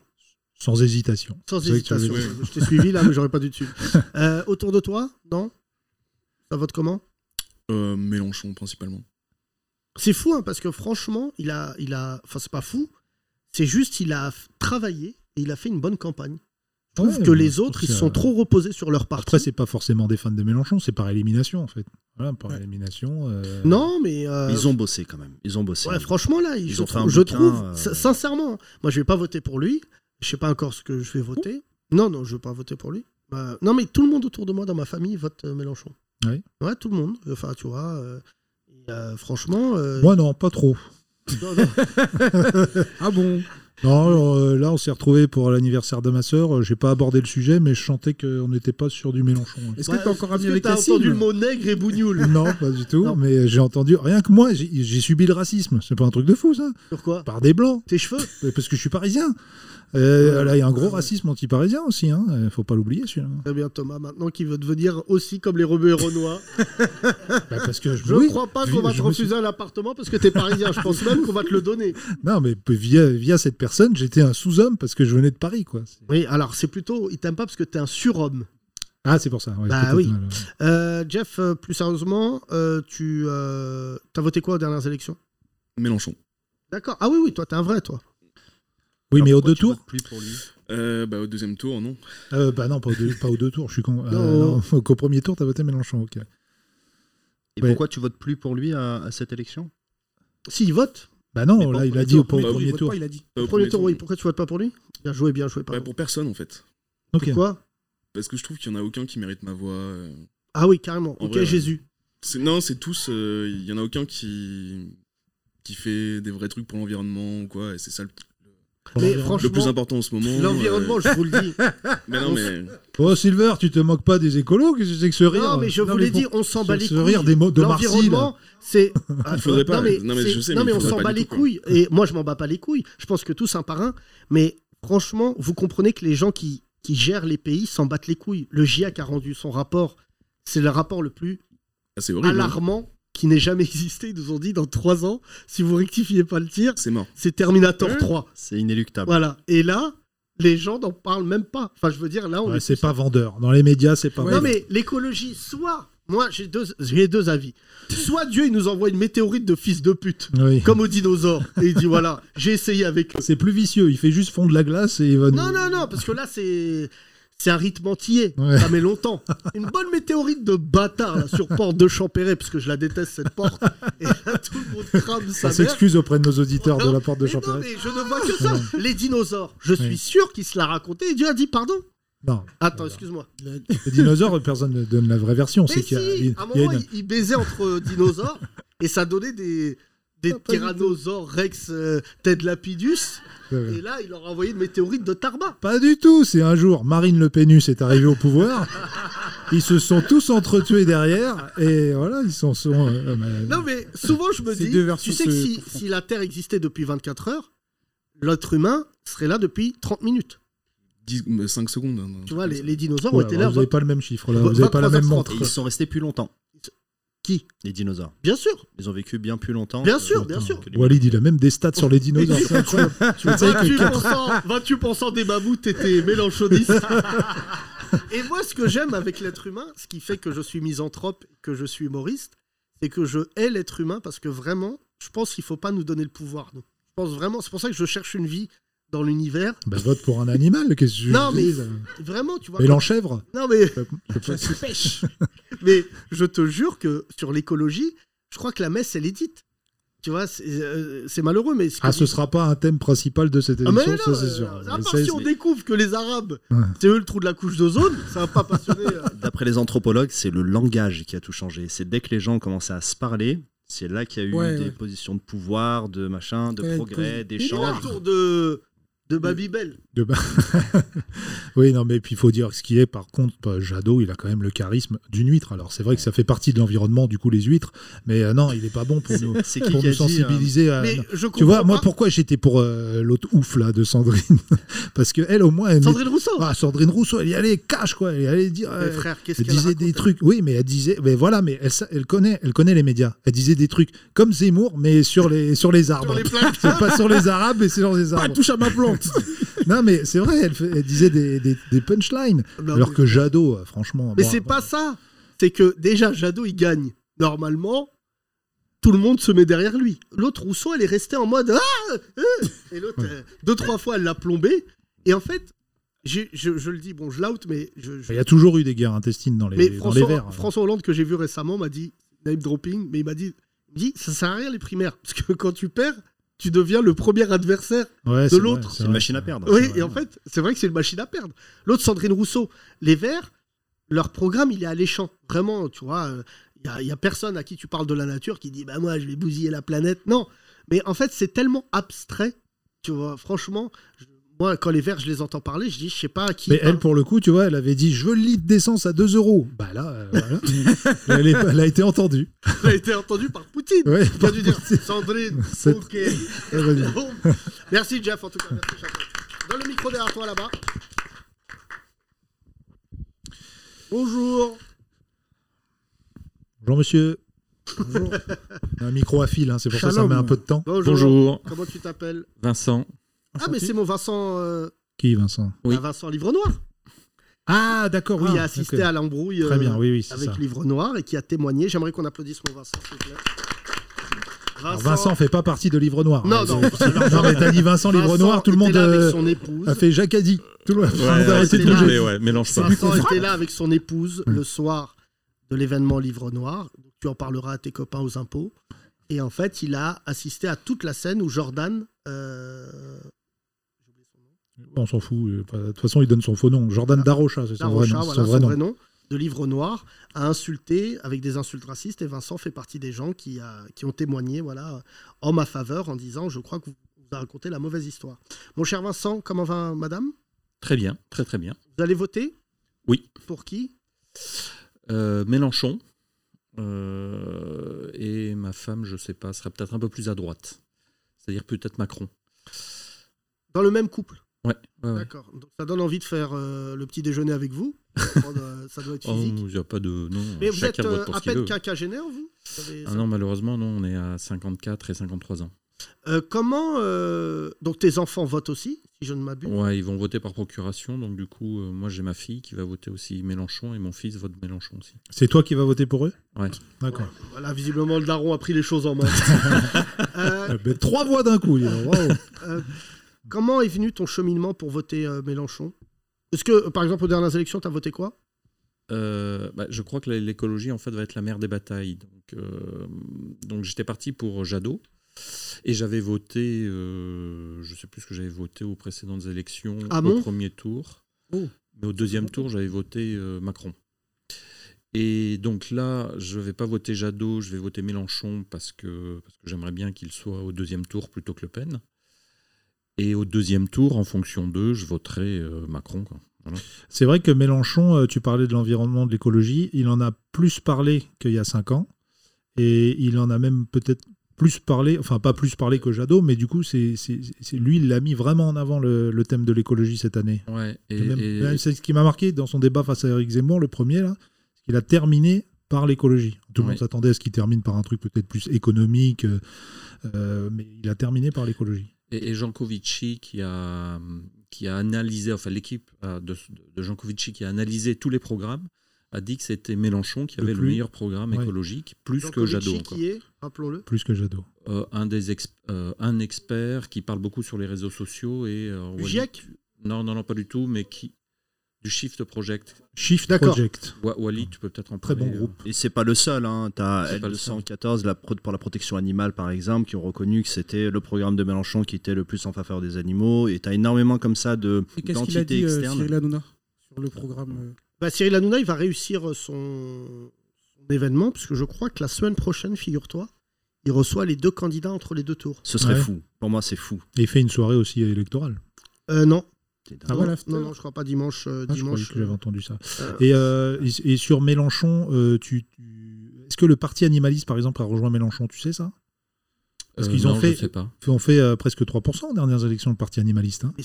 Sans hésitation. Sans hésitation. Je t'ai suivi là, mais j'aurais pas dû te suivre. Euh, autour de toi, non? Ça vote comment? Euh, Mélenchon, principalement. C'est fou, hein, parce que franchement, il a, il a, enfin c'est pas fou, c'est juste il a travaillé et il a fait une bonne campagne. Je trouve Ouais, que les autres, ils sont trop reposés sur leur parti. Après, c'est pas forcément des fans de Mélenchon, c'est par élimination, en fait. Voilà, par élimination. euh, non, mais euh, Ils ont bossé quand même. Ils ont bossé. ouais, franchement là, Ils je, ont fait trouve- un je bouquin, trouve, euh, sincèrement, moi je vais pas voter pour lui. Je sais pas encore ce que je vais voter. Non, non, je vais pas voter pour lui. Euh, non, mais tout le monde autour de moi dans ma famille vote Mélenchon. Oui. Ouais, tout le monde. Enfin, tu vois. euh, euh, franchement. euh, Moi, non, pas trop. non, non. Ah bon? Non, euh, là, on s'est retrouvé pour l'anniversaire de ma sœur. J'ai pas abordé le sujet, mais je chantais qu'on n'était pas sur du Mélenchon. hein. Est-ce Ouais, que t'as encore est-ce ami que avec t'as entendu le mot nègre et bougnoul Non, pas du tout. Non. Mais j'ai entendu. Rien que moi, j'ai subi le racisme. C'est pas un truc de fou, ça. Pourquoi Par des blancs. Tes cheveux? Parce que je suis parisien. Euh, là, il y a un gros racisme anti-parisien aussi. Hein. Euh, Faut pas l'oublier, celui-là. Très bien, Thomas, maintenant qu'il veut devenir aussi comme les rebeux et renois. Bah, parce que Je oui, ne crois pas qu'on va te me suis- refuser un appartement parce que t'es parisien. Je pense même qu'on va te le donner. Non, mais via, via cette personne, j'étais un sous-homme parce que je venais de Paris, quoi. Oui, alors c'est plutôt. Il t'aime pas parce que t'es un surhomme. Ah, c'est pour ça. ouais, Bah oui. ouais. Euh, Jeff, euh, plus sérieusement, euh, tu euh, as voté quoi aux dernières élections? Mélenchon. D'accord. Ah oui, oui, toi, t'es un vrai, toi. Oui, mais Alors, pourquoi deux tours votes plus pour lui Euh, bah, au deuxième tour, non. Euh, Bah non, pas aux deux, pas aux deux tours. Je suis con. Euh, Non. non, Qu'au premier tour, t'as voté Mélenchon, ok. Et Ouais. pourquoi tu votes plus pour lui à, à cette élection? S'il vote, Bah non, Mais là, au il a dit au Bah premier il vote tour. il a dit. Au premier tour, oui. Pourquoi tu votes pas pour lui? Bien joué, bien joué. Pardon. pour personne en fait. Ok. Pourquoi Parce que je trouve qu'il y en a aucun qui mérite ma voix. euh. Ah oui, carrément. En Ok, vrai. Jésus. Non, c'est tous. euh, Il y en a aucun qui qui fait des vrais trucs pour l'environnement ou quoi. Et c'est ça le, Mais l'environnement. le plus franchement, important en ce moment. l'environnement, euh, je vous le dis. Mais non, mais Oh, Silver, tu te moques pas des écolos Qu'est-ce que c'est que ce rire Non, mais je Non, vous l'ai dit, on s'en bat ce- les ce couilles. rire des mots de Marcy, là. L'environnement, c'est. Il faudrait pas. Non, mais, Non, mais c'est- je sais, non, mais on s'en bat les quoi. couilles. Et moi, je m'en bats pas les couilles. Je pense que tous un par un. Mais franchement, vous comprenez que les gens qui, qui gèrent les pays s'en battent les couilles. Le GIEC a rendu son rapport. C'est le rapport le plus Ah, c'est horrible. hein. alarmant qui n'ait jamais existé. Ils nous ont dit dans trois ans, si vous rectifiez pas le tir, C'est mort. c'est Terminator Ouais. 3. C'est inéluctable. Voilà. Et là, les gens n'en parlent même pas. Enfin, je veux dire, là, on Ouais, est c'est pas vendeur. Dans les médias, c'est pas non, vendeur. mais l'écologie, soit. Moi, j'ai deux, j'ai deux avis. Soit Dieu, il nous envoie une météorite de fils de pute, Oui. comme aux dinosaures, et il dit voilà, j'ai essayé avec eux. C'est plus vicieux. Il fait juste fondre la glace et il va nous- Non, non, non, parce que là, c'est. C'est un rythme entier, Ouais. ça met longtemps. Une bonne météorite de bâtard là, sur porte de Champéret, parce que je la déteste cette porte. Et là, tout le monde crame Ça s'excuse auprès de nos auditeurs de la porte de mais non, Champéret. mais je ne vois que ça. Les dinosaures, je suis sûr qu'il se l'a raconté et Dieu a dit pardon. Non, Attends, excuse-moi. les dinosaures, personne ne donne la vraie version. C'est si, a, à un moment, une- il, baisait entre dinosaures et ça donnait des, des Ah, tyrannosaures rex euh, Ted Lapidus. Ouais, ouais. Et là, il leur a envoyé une météorite de Tarba. Pas du tout. C'est un jour, Marine Le Pénus est arrivée au pouvoir. Ils se sont tous entretués derrière et voilà, ils s'en sont. euh, euh, Non, mais souvent, je me dis, tu sais que si, si la Terre existait depuis 24 heures, l'être humain serait là depuis 30 minutes. 5 secondes. hein, Tu vois, les, les ouais, dinosaures été alors là. vous n'avez pas le même chiffre là. Vous n'avez pas la même 23h30. montre. Ils sont restés plus longtemps. Qui Les dinosaures. Bien sûr. Ils ont vécu bien plus longtemps. Bien que- sûr, bien sûr. que les- Walid, il a même des stats sur les dinosaures. C'est incroyable. Tu sais que 28%, 28% des mammouths étaient mélanchonistes. Et moi, ce que j'aime avec l'être humain, ce qui fait que je suis misanthrope, que je suis humoriste, c'est que je hais l'être humain parce que vraiment, je pense qu'il faut pas nous donner le pouvoir. nous. Je pense vraiment, c'est pour ça que je cherche une vie dans l'univers. Bah, vote pour un animal. Qu'est-ce que je Non, mais vraiment, tu vois. Mais l'enchèvre Non, mais, Je sais pas. pêche. mais je te jure que sur l'écologie, je crois que la messe, elle est dite. Tu vois, c'est euh, malheureux, mais. ce Ah, ce dit- sera pas un thème principal de cette Ah, mais émission, non, ça c'est euh, sûr. à Mais part ça, si on découvre que les Arabes, Ouais. c'est eux le trou de la couche d'ozone, ça va pas passionner. euh. D'après les anthropologues, c'est le langage qui a tout changé. C'est dès que les gens ont commencé à se parler, c'est là qu'il y a eu Ouais, des ouais. positions de pouvoir, de machin, de Ouais, progrès, Il est là d'échanges. autour de, de Babybel. De ba- oui, non, mais puis il faut dire ce qui est, par contre, bah, Jadot, il a quand même le charisme d'une huître. Alors c'est vrai que ça fait partie de l'environnement, du coup, les huîtres, mais euh, non, il est pas bon pour nous, qui pour qui nous dit, euh, sensibiliser à. Mais non. je Tu vois, moi, pas. pourquoi j'étais pour euh, l'autre ouf là de Sandrine Parce que elle, au moins, elle met- Sandrine Rousseau. Ah, Sandrine Rousseau, elle y allait cash quoi, elle y allait dire. Euh, frère, qu'est-ce elle qu'elle disait des trucs, oui, mais elle disait, mais voilà, mais elle, connaît, elle connaît les médias. Elle disait des trucs comme Zemmour, mais sur les sur les arbres. Sur les plaques. C'est pas sur les arabes, mais c'est sur les Pas arbres. touche à ma plante. Non, mais c'est vrai, elle, disait des, des, des punchlines. Non, alors mais- que Jadot, euh, franchement. Mais bon, c'est bon. pas ça. C'est que déjà, Jadot, il gagne. Normalement, tout le monde se met derrière lui. L'autre, Rousseau, elle est restée en mode Ah euh Et l'autre, euh, deux, trois fois, elle l'a plombé. Et en fait, je, je le dis, bon, je l'out, mais je. je- Il y a toujours eu des guerres intestines dans les, mais dans les François. François Hollande, que j'ai vu récemment, m'a dit, name dropping, mais il m'a dit, dit, ça sert à rien les primaires. Parce que quand tu perds, tu deviens le premier adversaire Ouais, de c'est l'autre. C'est une machine à perdre. Oui, et en fait, c'est vrai que c'est une machine à perdre. L'autre, Sandrine Rousseau, les Verts, leur programme, il est alléchant. Vraiment, tu vois, il n'y a, y a personne à qui tu parles de la nature qui dit, bah moi, je vais bousiller la planète. Non, mais en fait, c'est tellement abstrait, tu vois, franchement, je- moi, quand les Verts, je les entends parler, je dis, je sais pas à qui. Mais elle, pour le coup, tu vois, elle avait dit Je veux le litre d'essence à 2 euros. Bah là, euh, voilà. elle, est- elle a été entendue. Elle a été entendue par Poutine. Ouais, Il a dû dire, Sandrine, C'est- ok. Ouais. Merci, Jeff, en tout cas. Merci. Donne le micro derrière toi, là-bas. Bonjour. Bonjour, monsieur. Bonjour. Un micro à fil, hein, c'est pour ça que ça met un peu de temps. Bonjour. Bonjour, Comment tu t'appelles? Vincent. Ah, mais c'est mon Vincent, euh, Qui, Vincent? Oui. bah, Vincent Livre Noir, Ah, d'accord, oui. qui a assisté à l'embrouille Très euh, bien, oui, oui, c'est avec ça. Livre Noir et qui a témoigné. J'aimerais qu'on applaudisse mon Vincent, s'il vous plaît. Alors, Vincent fait pas partie de Livre Noir. Non, hein, non. c'est- non, mais t'as dit Vincent, Livre Vincent Noir, tout le était monde là avec euh, son épouse. a fait Jacques a dit. Tout le monde Ouais, a arrêté c'est de ouais, mélange pas. Vincent était là avec son épouse le soir de l'événement Livre Noir. Tu en parleras à tes copains aux impôts. Et en fait, il a assisté à toute la scène où Jordan. euh, On s'en fout. euh, De toute façon, il donne son faux nom. Jordan Darocha, c'est son, vrai Darocha, nom, voilà, son vrai nom. de livre noir, a insulté avec des insultes racistes. Et Vincent fait partie des gens qui, a- qui ont témoigné voilà, en ma faveur en disant Je crois que vous, vous avez raconté la mauvaise histoire. Mon cher Vincent, comment va madame? Très bien, très très bien. Vous allez voter? Oui. Pour qui? Euh, Mélenchon. euh, et ma femme, je sais pas, serait peut-être un peu plus à droite. C'est-à-dire peut-être Macron. Dans le même couple? Ouais, ouais, ouais. D'accord. Donc ça donne envie de faire euh, le petit déjeuner avec vous. Ça doit être Oh, physique. il n'y a pas de. Non, Mais vous êtes euh, à peine quinquagénaire, vous? Avez Ah non, malheureusement, non, on est à 54 et 53 ans. Euh, Comment. euh, Donc tes enfants votent aussi, si je ne m'abuse? Ouais, ils vont voter par procuration, donc du coup, euh, moi j'ai ma fille qui va voter aussi Mélenchon et mon fils vote Mélenchon aussi. C'est toi qui vas voter pour eux? Ouais. D'accord. Voilà, visiblement, le daron a pris les choses en main. Trois voix d'un coup. euh, comment est venu ton cheminement pour voter euh, Mélenchon? Est-ce que, euh, par exemple, aux dernières élections, tu as voté quoi? Euh, bah, je crois que l'écologie en fait va être la mère des batailles. Donc, euh, donc j'étais parti pour Jadot et j'avais voté, je sais plus ce que j'avais voté aux précédentes élections Ah au premier tour, Oh. mais au deuxième tour j'avais voté Macron. Et donc là, je vais pas voter Jadot, je vais voter Mélenchon parce que, parce que j'aimerais bien qu'il soit au deuxième tour plutôt que Le Pen. Et au deuxième tour, en fonction d'eux, je voterai euh, Macron. Voilà. C'est vrai que Mélenchon, euh, tu parlais de l'environnement, de l'écologie, il en a plus parlé qu'il y a cinq ans. Et il en a même peut-être plus parlé, enfin pas plus parlé que Jadot, mais du coup, c'est lui, il l'a mis vraiment en avant le, le thème de l'écologie cette année. Ouais, et- Et même- et- même, c'est ce qui m'a marqué dans son débat face à Eric Zemmour, le premier, là, qu'il a terminé par l'écologie. Tout le monde s'attendait à ce qu'il termine par un truc peut-être plus économique, euh, mais il a terminé par l'écologie. Et, et Jancovici qui a, qui a analysé, enfin l'équipe euh, de, de Jancovici qui a analysé tous les programmes, a dit que c'était Mélenchon qui avait le, plus- meilleur programme Ouais. écologique, plus que Jadot. encore. qui est, rappelons-le Plus que Jadot. Euh, un, des euh, un expert qui parle beaucoup sur les réseaux sociaux et... euh, Non, non, non, pas du tout, mais qui... Du Shift Project. Shift D'accord. Project. Wa- Wally, tu peux peut-être en Très parler. bon euh. groupe. Et c'est pas le seul, hein. le seul. L214 la pro- pour la protection animale par exemple, qui ont reconnu que c'était le programme de Mélenchon qui était le plus en faveur des animaux, et t'as énormément comme ça de Et qu'est-ce qu'il a d'entités dit, euh, externes. Cyril Hanouna, sur le programme euh, Bah, Cyril Hanouna, il va réussir son... son événement, puisque je crois que la semaine prochaine, figure-toi, il reçoit les deux candidats entre les deux tours. Ce serait Ouais. fou. Pour moi, c'est fou. Et il fait une soirée aussi électorale. Euh, non. Ah non, ouais, non, non, je crois pas dimanche. euh, Ah, dimanche que j'avais entendu ça. euh, Et, euh, et, et sur Mélenchon, euh, tu, tu- est-ce que le parti animaliste, par exemple, a rejoint Mélenchon Tu sais ça? Parce Euh, qu'ils ont non, fait, ont fait euh, presque 3% aux dernières élections, le parti animaliste. hein. mais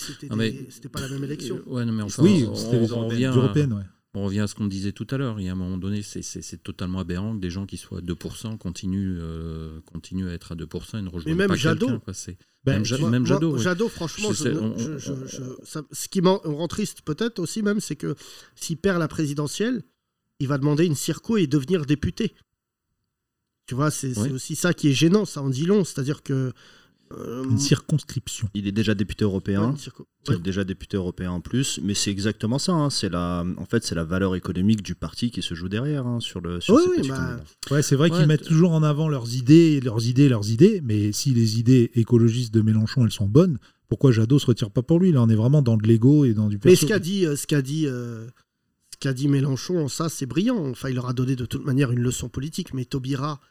c'était pas la même élection. Euh, ouais, non, mais enfin, oui, c'était les européennes. ouais. On revient à ce qu'on disait tout à l'heure. Il y a un moment donné, c'est- totalement aberrant que des gens qui soient à 2% continuent, euh, continuent à être à 2% et ne rejoignent même pas Jadot. Ben, même, Moi- même moi, Jadot. ouais. Jadot, franchement, Je je- sais, on- je- je- je- ça- ce qui m'en rend triste peut-être aussi même, c'est que s'il perd la présidentielle, il va demander une circo et devenir député. Tu vois, c'est c'est Oui. aussi ça qui est gênant, ça en dit long. C'est-à-dire que. Euh, Une circonscription. Il est déjà député européen. circo. Il Ouais. est déjà député européen en plus, mais c'est exactement ça. hein. C'est la, en fait, c'est la valeur économique du parti qui se joue derrière hein, sur le. Sur Oui, oui, bah. Ouais, c'est vrai Ouais, qu'ils mettent toujours en avant leurs idées, leurs idées, leurs idées, mais si les idées écologistes de Mélenchon, elles sont bonnes, pourquoi Jadot se retire pas pour lui? Là, on est vraiment dans de l'ego et dans du Mais perso. ce qu'a dit, euh, ce qu'a dit, euh, ce qu'a dit Mélenchon, ça c'est brillant. Enfin, il leur a donné de toute manière une leçon politique. Mais Taubira,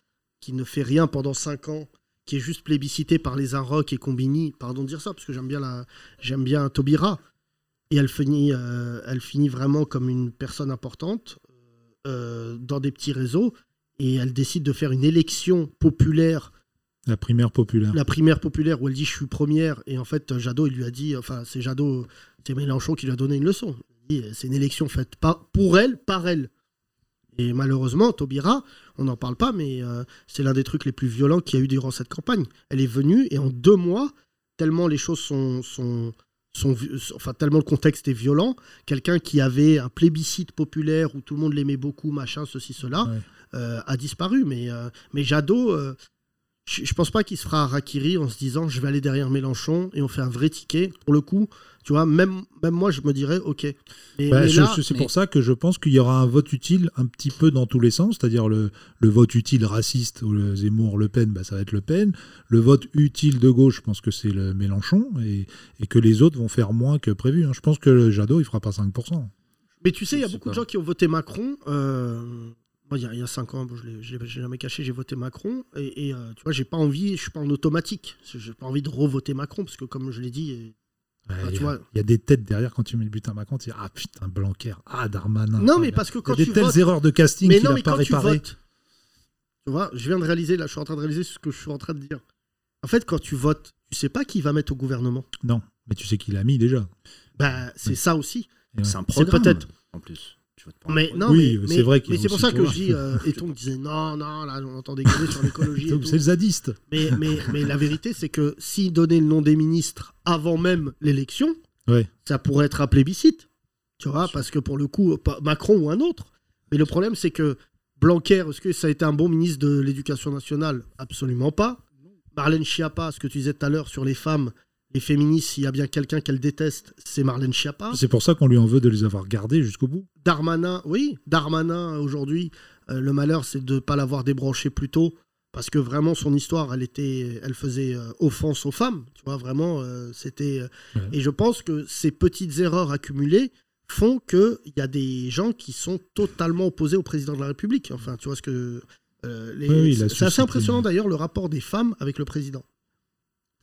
qui ne fait rien pendant cinq ans, qui est juste plébiscité par les Inrock et Combini, pardon de dire ça parce que j'aime bien la, j'aime bien Taubira, et elle finit, euh, elle finit vraiment comme une personne importante euh, dans des petits réseaux, et elle décide de faire une élection populaire. La primaire populaire. la primaire populaire où elle dit je suis première. Et en fait Jadot il lui a dit enfin c'est Jadot c'est Mélenchon qui lui a donné une leçon. C'est une élection faite pour elle par elle et malheureusement Taubira on n'en parle pas mais euh, c'est l'un des trucs les plus violents qu'il y a eu durant cette campagne elle est venue et en deux mois tellement les choses sont, sont, sont enfin tellement le contexte est violent quelqu'un qui avait un plébiscite populaire où tout le monde l'aimait beaucoup machin ceci cela Ouais. euh, a disparu mais, euh, mais Jadot je, je pense pas qu'il se fera Harakiri en se disant je vais aller derrière Mélenchon et on fait un vrai ticket. Pour le coup, tu vois, même, même moi, je me dirais ok. Bah, mais je- là- je- c'est pour ça que je pense qu'il y aura un vote utile un petit peu dans tous les sens, c'est-à-dire le, le vote utile raciste, ou le Zemmour-Le Pen, bah, ça va être Le Pen. Le vote utile de gauche, je pense que c'est le Mélenchon, et, et que les autres vont faire moins que prévu. hein. Je pense que le Jadot, il fera pas 5%. Mais tu sais, il y a beaucoup de gens qui ont voté Macron. euh, Moi, il y, a- il y a 5 ans, bon, je l'ai- jamais caché, j'ai voté Macron. Et, et, euh, tu vois, j'ai pas envie, je suis pas en automatique. J'ai pas envie de revoter Macron, parce que comme je l'ai dit, et- bah, il, tu y a, vois. il y a des têtes derrière quand tu mets le butin à Macron, tu dis Ah putain, Blanquer, ah Darmanin. Non, mais il y a- parce que quand il y a tu des telles votes- erreurs de casting mais qu'il non, n'a mais pas quand tu votes, tu vois, je viens de réaliser, là, je suis en train de réaliser ce que je suis en train de dire. En fait, quand tu votes, tu sais pas qui va mettre au gouvernement. Non, mais tu sais qu'il a mis déjà. Bah, c'est ça aussi. Ouais. C'est un C'est programme. peut-être. En plus. Tu Mais non, Oui, mais, c'est mais- vrai qu'il y mais c'est pour ça que je dis, euh, et tout disait non, non, là, on entend déconner sur l'écologie. C'est le zadiste. Mais, mais, mais la vérité, c'est que s'il donnait le nom des ministres avant même l'élection, Ouais. ça pourrait être un plébiscite. Tu vois, parce que pour le coup, pas Macron ou un autre. Mais le problème, c'est que Blanquer, est-ce que ça a été un bon ministre de l'Éducation nationale? Absolument pas. Marlène Schiappa, ce que tu disais tout à l'heure sur les femmes, les féministes, s'il y a bien quelqu'un qu'elle déteste, c'est Marlène Schiappa. C'est pour ça qu'on lui en veut de les avoir gardés jusqu'au bout. Darmanin, oui, Darmanin aujourd'hui, euh, le malheur c'est de ne pas l'avoir débranché plus tôt parce que vraiment son histoire, elle était, elle faisait euh, offense aux femmes, tu vois vraiment, euh, c'était. Ouais. Et je pense que ces petites erreurs accumulées font que il y a des gens qui sont totalement opposés au président de la République. Enfin, tu vois ce que. les- Oui, oui, il a c'est assez impressionnant d'ailleurs le rapport des femmes avec le président.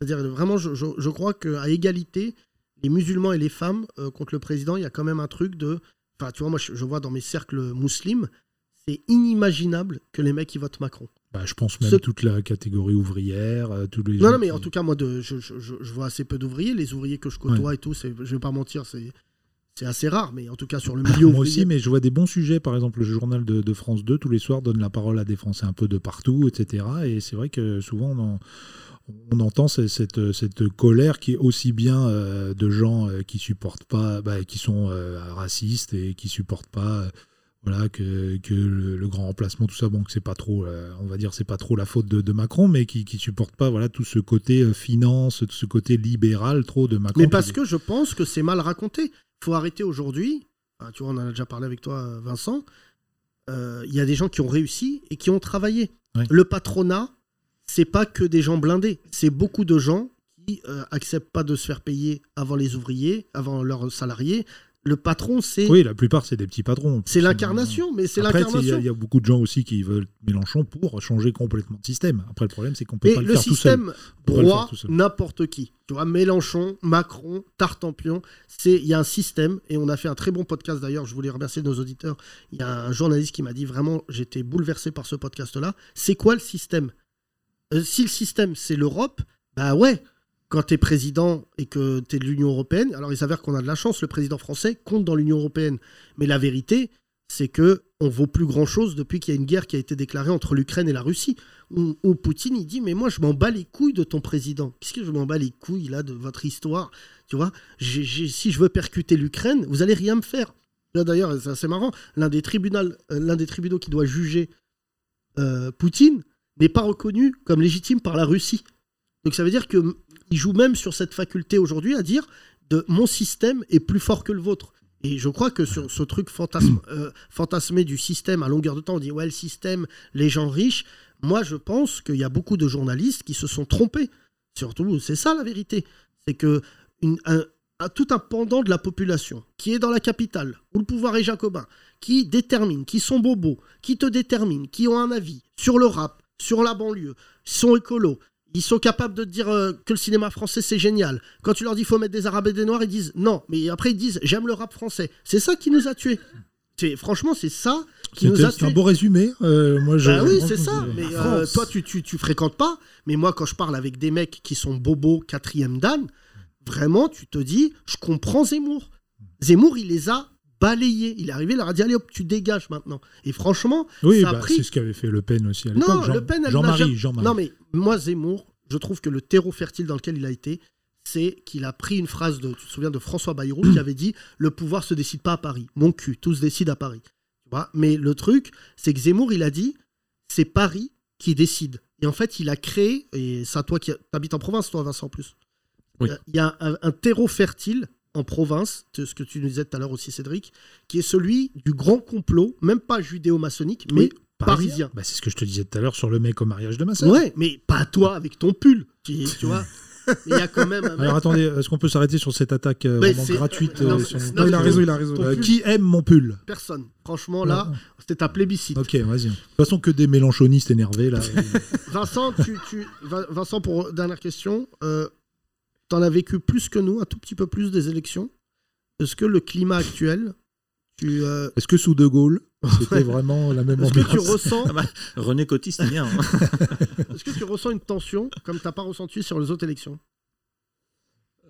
C'est-à-dire vraiment, je, je, je crois qu'à égalité, les musulmans et les femmes euh, contre le président, il y a quand même un truc de. Enfin, tu vois, moi, je, je vois dans mes cercles musulmans, c'est inimaginable que les mecs ils votent Macron. Bah, je pense même Ce- toute la catégorie ouvrière, euh, tous les Non, non, mais qui- en tout cas, moi, de, je, je- je- je vois assez peu d'ouvriers. Les ouvriers que je côtoie et tout, je vais pas mentir, c'est c'est assez rare, mais en tout cas, sur le milieu Moi ouvrier. aussi, mais je vois des bons sujets. Par exemple, le journal de, de France 2, tous les soirs, donne la parole à des Français un peu de partout, etc. Et c'est vrai que souvent, on, en- on entend ce- cette, cette colère qui est aussi bien euh, de gens euh, qui supportent pas, bah, qui sont euh, racistes et qui supportent pas. voilà que, que le, le grand remplacement tout ça bon que c'est pas trop on va dire c'est pas trop la faute de, de Macron mais qui qui supporte pas voilà tout ce côté finance tout ce côté libéral trop de Macron Mais parce que je pense que c'est mal raconté. faut arrêter aujourd'hui. Enfin, tu vois, on en a déjà parlé avec toi, Vincent. Il y a des gens qui ont réussi et qui ont travaillé. Ouais. Le patronat, c'est pas que des gens blindés. C'est beaucoup de gens qui euh, acceptent pas de se faire payer avant les ouvriers, avant leurs salariés. Le patron, c'est oui la plupart c'est des petits patrons c'est l'incarnation, mais c'est il y l'incarnation. il y, a beaucoup de gens aussi qui veulent Mélenchon pour changer complètement de système. Après, le problème, c'est qu'on peut pas le, le faire tout seul. système le broie n'importe qui. Tu vois, Mélenchon, Macron, Tartampion, c'est il y a un système et on a fait un très bon podcast d'ailleurs. Je voulais remercier nos auditeurs. Il y a un journaliste qui m'a dit vraiment, j'étais bouleversé par ce podcast-là. C'est quoi le système? Euh, Si le système c'est l'Europe, bah ouais. Quand tu es président et que tu es de l'Union européenne, alors il s'avère qu'on a de la chance, le président français compte dans l'Union européenne. Mais la vérité, c'est que on vaut plus grand chose depuis qu'il y a une guerre qui a été déclarée entre l'Ukraine et la Russie. Où, Poutine il dit mais moi je m'en bats les couilles de ton président. Qu'est-ce que je m'en bats les couilles là de votre histoire Tu vois, si je veux percuter l'Ukraine, vous allez rien me faire. Là d'ailleurs c'est assez marrant. L'un des tribunaux, euh, des tribunaux qui doit juger euh, Poutine n'est pas reconnu comme légitime par la Russie. Donc ça veut dire que il joue même sur cette faculté aujourd'hui à dire de mon système est plus fort que le vôtre. Et je crois que sur ce truc fantasme, euh, fantasmé du système à longueur de temps, on dit ouais le système, les gens riches. Moi je pense qu'il y a beaucoup de journalistes qui se sont trompés. Surtout c'est ça la vérité, c'est que une- un- un- tout un pendant de la population qui est dans la capitale où le pouvoir est jacobin, qui détermine, qui sont bobos, qui te déterminent, qui ont un avis sur le rap, sur la banlieue, sont écolos, ils sont capables de dire euh, que le cinéma français c'est génial. Quand tu leur dis faut mettre des arabes et des noirs, ils disent non. Mais après ils disent j'aime le rap français. C'est ça qui nous a tués. C'est franchement c'est ça qui nous a c'est un tués. beau résumé. euh, moi, je, Bah oui, c'est ça. Mais euh, toi, tu, tu, tu fréquentes pas. Mais moi, quand je parle avec des mecs qui sont bobos, quatrième dan, vraiment, tu te dis, je comprends Zemmour. Zemmour, il les a balayés. Il est arrivé, il leur a dit, allez hop, tu dégages maintenant. Et franchement, Oui, ça a bah, pris c'est ce qu'avait fait Le Pen aussi à l'époque. non, Jean- Le Pen, Jean-Marie, Jean-Marie. Non, mais moi, Zemmour, je trouve que le terreau fertile dans lequel il a été, c'est qu'il a pris une phrase de, tu te souviens de François Bayrou qui avait dit Le pouvoir se décide pas à Paris. Mon cul, tout se décide à Paris. Vois Mais le truc, c'est que Zemmour, il a dit C'est Paris qui décide. Et en fait, il a créé, et ça, toi qui habites en province, toi, Vincent, en plus. Oui. Euh, Il y a un, un terreau fertile en province, de ce que tu nous disais tout à l'heure aussi, Cédric, qui est celui du grand complot, même pas judéo-maçonnique, mais Oui, parisien. Bah, c'est ce que je te disais tout à l'heure sur le mec au mariage de ma sœur. Ouais, mais pas toi avec ton pull, tu, tu vois. Il y a quand même un mec- Alors attendez, est-ce qu'on peut s'arrêter sur cette attaque euh, vraiment gratuite non, euh, non, il a raison, il a raison. Euh, Qui aime mon pull? Personne. Franchement, là, c'était un plébiscite. Ok, vas-y. De toute façon, que des mélanchonistes énervés là. Vincent, tu, tu- Vin- Vincent, pour dernière question, euh, t'en as vécu plus que nous, un tout petit peu plus des élections. Est-ce que le climat actuel, tu, euh, Est-ce que sous De Gaulle, c'était vraiment la même est-ce que tu ressens, Ah bah, René Coty, c'est bien. hein. est-ce que tu ressens une tension comme t'as pas ressenti sur les autres élections?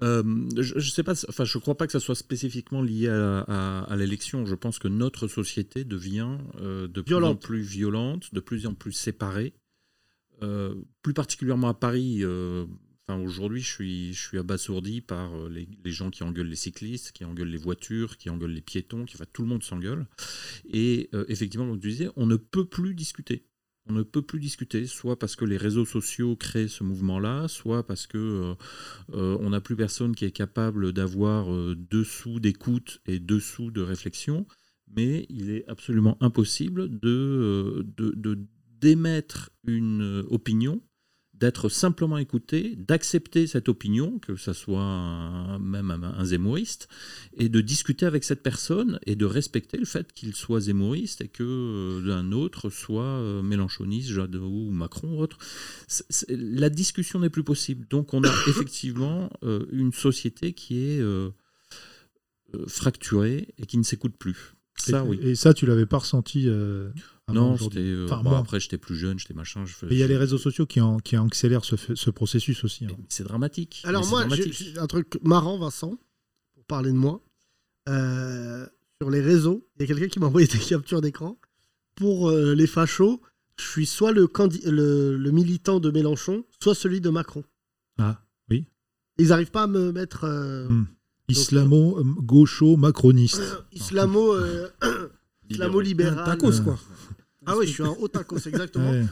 Euh, je, je sais pas, enfin, je crois pas que ça soit spécifiquement lié à, à- à l'élection. Je pense que notre société devient euh, de plus en plus violente, de plus en plus séparée. Euh, plus particulièrement à Paris. Aujourd'hui, je suis, abasourdi par euh, les, gens qui engueulent les cyclistes, qui engueulent les voitures, qui engueulent les piétons, qui, enfin, tout le monde s'engueule. Et euh, effectivement, comme tu disais, on ne peut plus discuter. On ne peut plus discuter, soit parce que les réseaux sociaux créent ce mouvement-là, soit parce que euh, on n'a plus personne qui est capable d'avoir deux sous d'écoute et deux sous de réflexion, mais il est absolument impossible de, d'émettre une opinion, d'être simplement écouté, d'accepter cette opinion, que ça soit un- même un, un zémouriste, et de discuter avec cette personne et de respecter le fait qu'il soit zémouriste et que euh, autre soit euh, mélanchoniste, Jadot ou Macron ou autre. La discussion n'est plus possible. Donc on a effectivement euh, une société qui est euh, fracturée et qui ne s'écoute plus. Ça, et, oui. et ça, tu l'avais pas ressenti euh, avant Non, euh, Enfin, après, j'étais plus jeune, j'étais machin. Je, Mais il y a les réseaux sociaux qui, en- qui accélèrent ce, processus aussi. hein. C'est dramatique. Alors moi, un truc marrant, Vincent, pour parler de moi. Euh, sur les réseaux, il y a quelqu'un qui m'a envoyé des captures d'écran. Pour euh, les fachos, je suis soit le, candi- le, le militant de Mélenchon, soit celui de Macron. Ah, oui. Ils n'arrivent pas à me mettre euh, Hmm. Islamo, euh, gaucho, macroniste. islamo, euh, islamo-libéral. Tacos, quoi. Ah oui, je suis un haut tacos, exactement. Ouais.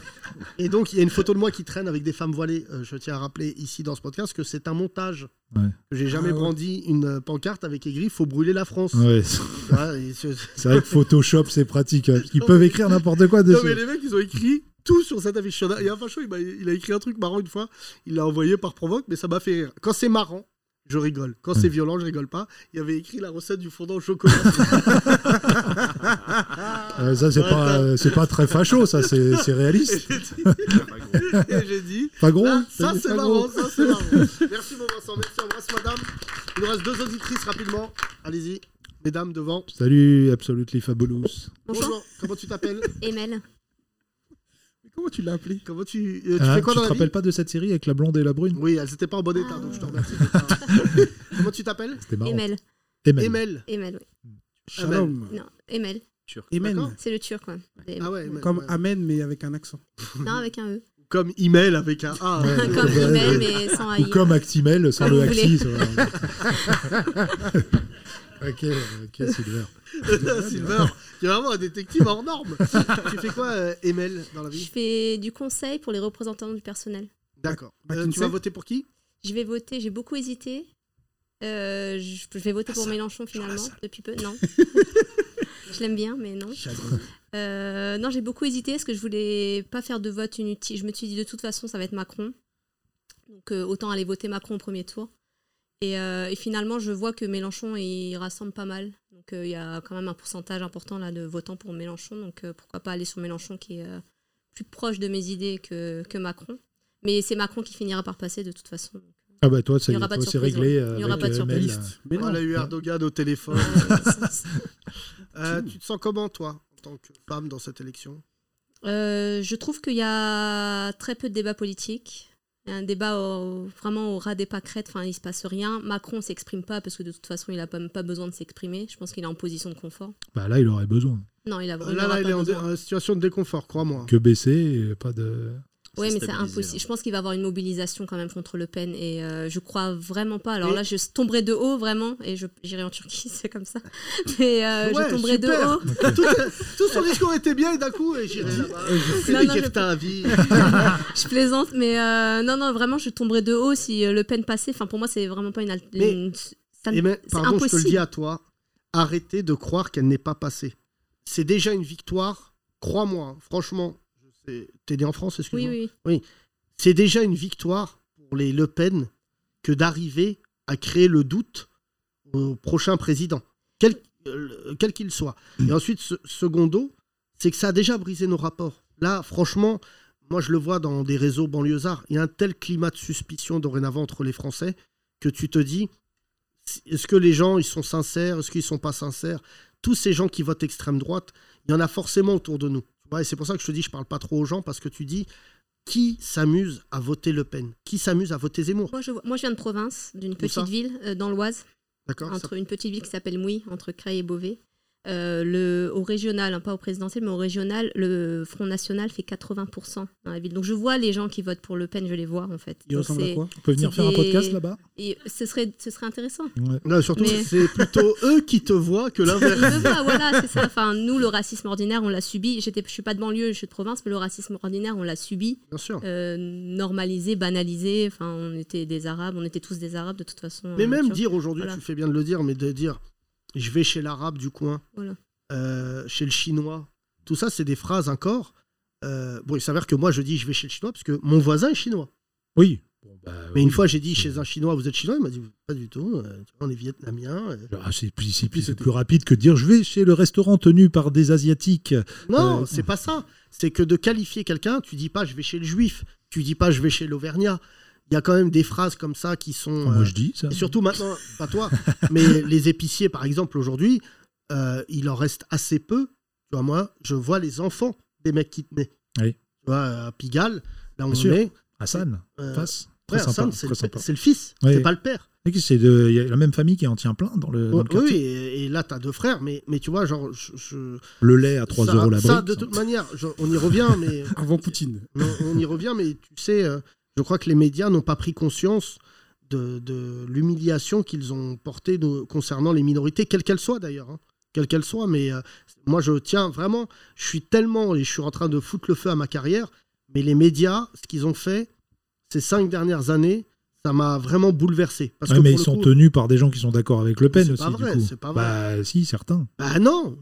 Et donc, il y a une photo de moi qui traîne avec des femmes voilées. Euh, je tiens à rappeler ici dans ce podcast que c'est un montage. Ouais. J'ai jamais Ah ouais. brandi une euh, pancarte avec écrit Faut brûler la France. C'est vrai que Photoshop, c'est pratique. hein. Ils peuvent écrire n'importe quoi Non, dessus. mais les mecs, ils ont écrit tout sur cette affiche. Il y a un facho, il a écrit un truc marrant une fois. Il l'a envoyé par provoque, mais ça m'a fait rire. Quand c'est marrant, je rigole. Quand c'est violent, je rigole pas. Il avait écrit la recette du fondant au chocolat. Euh, ça, c'est pas, euh, c'est pas très facho, ça, c'est c'est réaliste. et j'ai dit Pas gros Là, ça c'est pas marrant, gros ça c'est marrant. Merci mon Vincent, merci, embrasse madame. Il nous reste deux auditrices rapidement. Allez-y, mesdames devant. Salut, Absolutely Fabulous. Bonjour, comment tu t'appelles? Emel. Comment tu l'as appelé Comment tu, euh, tu Hein, fais quoi tu dans te la vie rappelles pas de cette série avec la blonde et la brune Oui, elles étaient pas en bon état, donc je te remercie. comment tu t'appelles C'était marrant. Emel. Emel. Emel. Emel, oui. Shalom. Non, Emel. Amen. D'accord. C'est le turc, quoi. Ah ouais, Emel, Comme ouais. Amen, mais avec un accent. Non, avec un E. Comme email avec un A. Ouais. Comme Emel, mais sans Ou AI. comme Actimel sans Comme le vous Axis. ok, ok, Silver. Silver, qui est vraiment un détective hors norme. tu fais quoi, euh, Emel, dans la Je vie fais du conseil pour les représentants du personnel. D'accord. Euh, McKinsey tu vas voter pour qui? Je vais voter, j'ai beaucoup hésité. Euh, je, je vais voter pour Mélenchon finalement, depuis peu. Non. je l'aime bien, mais non. Euh, non, j'ai beaucoup hésité parce que je voulais pas faire de vote inutile. Je me suis dit de toute façon, ça va être Macron. Donc euh, autant aller voter Macron au premier tour. Et, euh, et finalement, je vois que Mélenchon, il rassemble pas mal. Donc euh, il y a quand même un pourcentage important là, de votants pour Mélenchon. Donc euh, pourquoi pas aller sur Mélenchon qui est euh, plus proche de mes idées que, que Macron. Mais c'est Macron qui finira par passer de toute façon. Ah bah toi, Il c'est y toi, c'est réglé. Il y aura pas de surprise. Mais non. On a eu Erdogan au téléphone. Euh, tu te sens comment, toi, en tant que femme dans cette élection? Euh, je trouve qu'il y a très peu de débats politiques. Il Un débat au- vraiment au ras des pâquerettes, enfin, il se passe rien. Macron s'exprime pas parce que de toute façon, il n'a pas, même pas besoin de s'exprimer. Je pense qu'il est en position de confort. Bah là, il aurait besoin. Non, il a Euh, vraiment Là, là, il est en, dé- en situation de déconfort, crois-moi. Que baisser, et pas de. Oui, mais c'est impossible. Je pense qu'il va y avoir une mobilisation quand même contre Le Pen et euh, je crois vraiment pas. Alors là, je tomberai de haut vraiment et je j'irai en Turquie, c'est comme ça. Mais euh, Ouais, je tomberai super. de haut. tout, tout son discours était bien et d'un coup, j'irai là-bas. Je fais Non, non, je- je plaisante, mais euh, non, non, vraiment, je tomberai de haut si euh, Le Pen passait. Enfin, pour moi, c'est vraiment pas une. al- Mais- une- ça ne- Et mais, c'est pardon, je te le dis à toi, arrêtez de croire qu'elle n'est pas passée. C'est déjà une victoire, crois-moi, hein, franchement. T'es né en France, excuse-moi Oui, oui. C'est déjà une victoire pour les Le Pen que d'arriver à créer le doute au prochain président, quel euh, qu'il soit. Et ensuite, ce- secondo, c'est que ça a déjà brisé nos rapports. Là, franchement, moi je le vois dans des réseaux banlieusards, il y a un tel climat de suspicion dorénavant entre les Français que tu te dis, est-ce que les gens ils sont sincères, est-ce qu'ils sont pas sincères? Tous ces gens qui votent extrême droite, il y en a forcément autour de nous. Et c'est pour ça que je te dis, je parle pas trop aux gens parce que tu dis, qui s'amuse à voter Le Pen? Qui s'amuse à voter Zemmour? Moi je, moi, je viens de province, d'une petite ville euh, dans l'Oise. D'accord entre une petite ville qui s'appelle Mouy, entre Creil et Beauvais. Euh, le, au régional, hein, pas au présidentiel, mais au régional, le Front National fait 80% dans la ville. Donc je vois les gens qui votent pour Le Pen, je les vois en fait. Il Donc, ressemble à quoi? On peut venir faire un podcast là-bas? Et ce serait, ce serait intéressant. Non, surtout, Mais- c'est plutôt eux qui te voient que Ils me l'inverse. voient, voilà, c'est ça. Enfin, nous, le racisme ordinaire, on l'a subi. J'étais, je suis pas de banlieue, je suis de province, mais le racisme ordinaire, on l'a subi. Bien sûr. Euh, normalisé, banalisé. Enfin, on était des Arabes, on était tous des Arabes de toute façon. Mais euh, même dire aujourd'hui, Voilà. tu fais bien de le dire, mais de dire je vais chez l'arabe du coin, Voilà. euh, chez le chinois, tout ça, c'est des phrases encore. Euh, bon, il s'avère que moi, je dis je vais chez le chinois parce que mon voisin est chinois. Oui. bah mais une fois, j'ai dit chez un chinois, vous êtes chinois? Il m'a dit pas du tout, euh, on est vietnamien. euh. Ah, c'est plus, c'est plus- c'est plus rapide que de dire je vais chez le restaurant tenu par des Asiatiques. Non, Euh, c'est pas ça. C'est que de qualifier quelqu'un, tu dis pas je vais chez le juif, tu dis pas je vais chez l'auvergnat. Il y a quand même des phrases comme ça qui sont. Moi, euh, je dis ça. Et surtout maintenant, pas toi, mais les épiciers, par exemple, aujourd'hui, euh, il en reste assez peu. Tu vois, moi, je vois les enfants des mecs qui tenaient. Oui. Tu vois, à Pigalle, là Bien on sûr. est. Hassan, euh, face. ouais, Très sympa, Hassan, c'est très le, sympa. c'est le fils, Oui. c'est pas le père. C'est de- Il y a la même famille qui en tient plein dans le, dans le oui, quartier. et, et là, tu as deux frères, mais, mais tu vois, genre. Je, je- Le lait à 3 ça- euros la Ça, brique. de toute manière, je- on y revient, mais. Avant Poutine. on, on y revient, mais tu sais, euh, je crois que les médias n'ont pas pris conscience de, de l'humiliation qu'ils ont portée de- concernant les minorités, quelles qu'elles soient d'ailleurs. hein. Quelles qu'elles soient, mais euh, moi je tiens vraiment, je suis tellement, et je suis en train de foutre le feu à ma carrière, mais les médias, ce qu'ils ont fait ces cinq dernières années, ça m'a vraiment bouleversé. Parce Ouais, que mais ils sont coup- tenus par des gens qui sont d'accord avec Le Pen aussi. pas du vrai, coup. c'est pas vrai. Bah, si, certains. Bah non,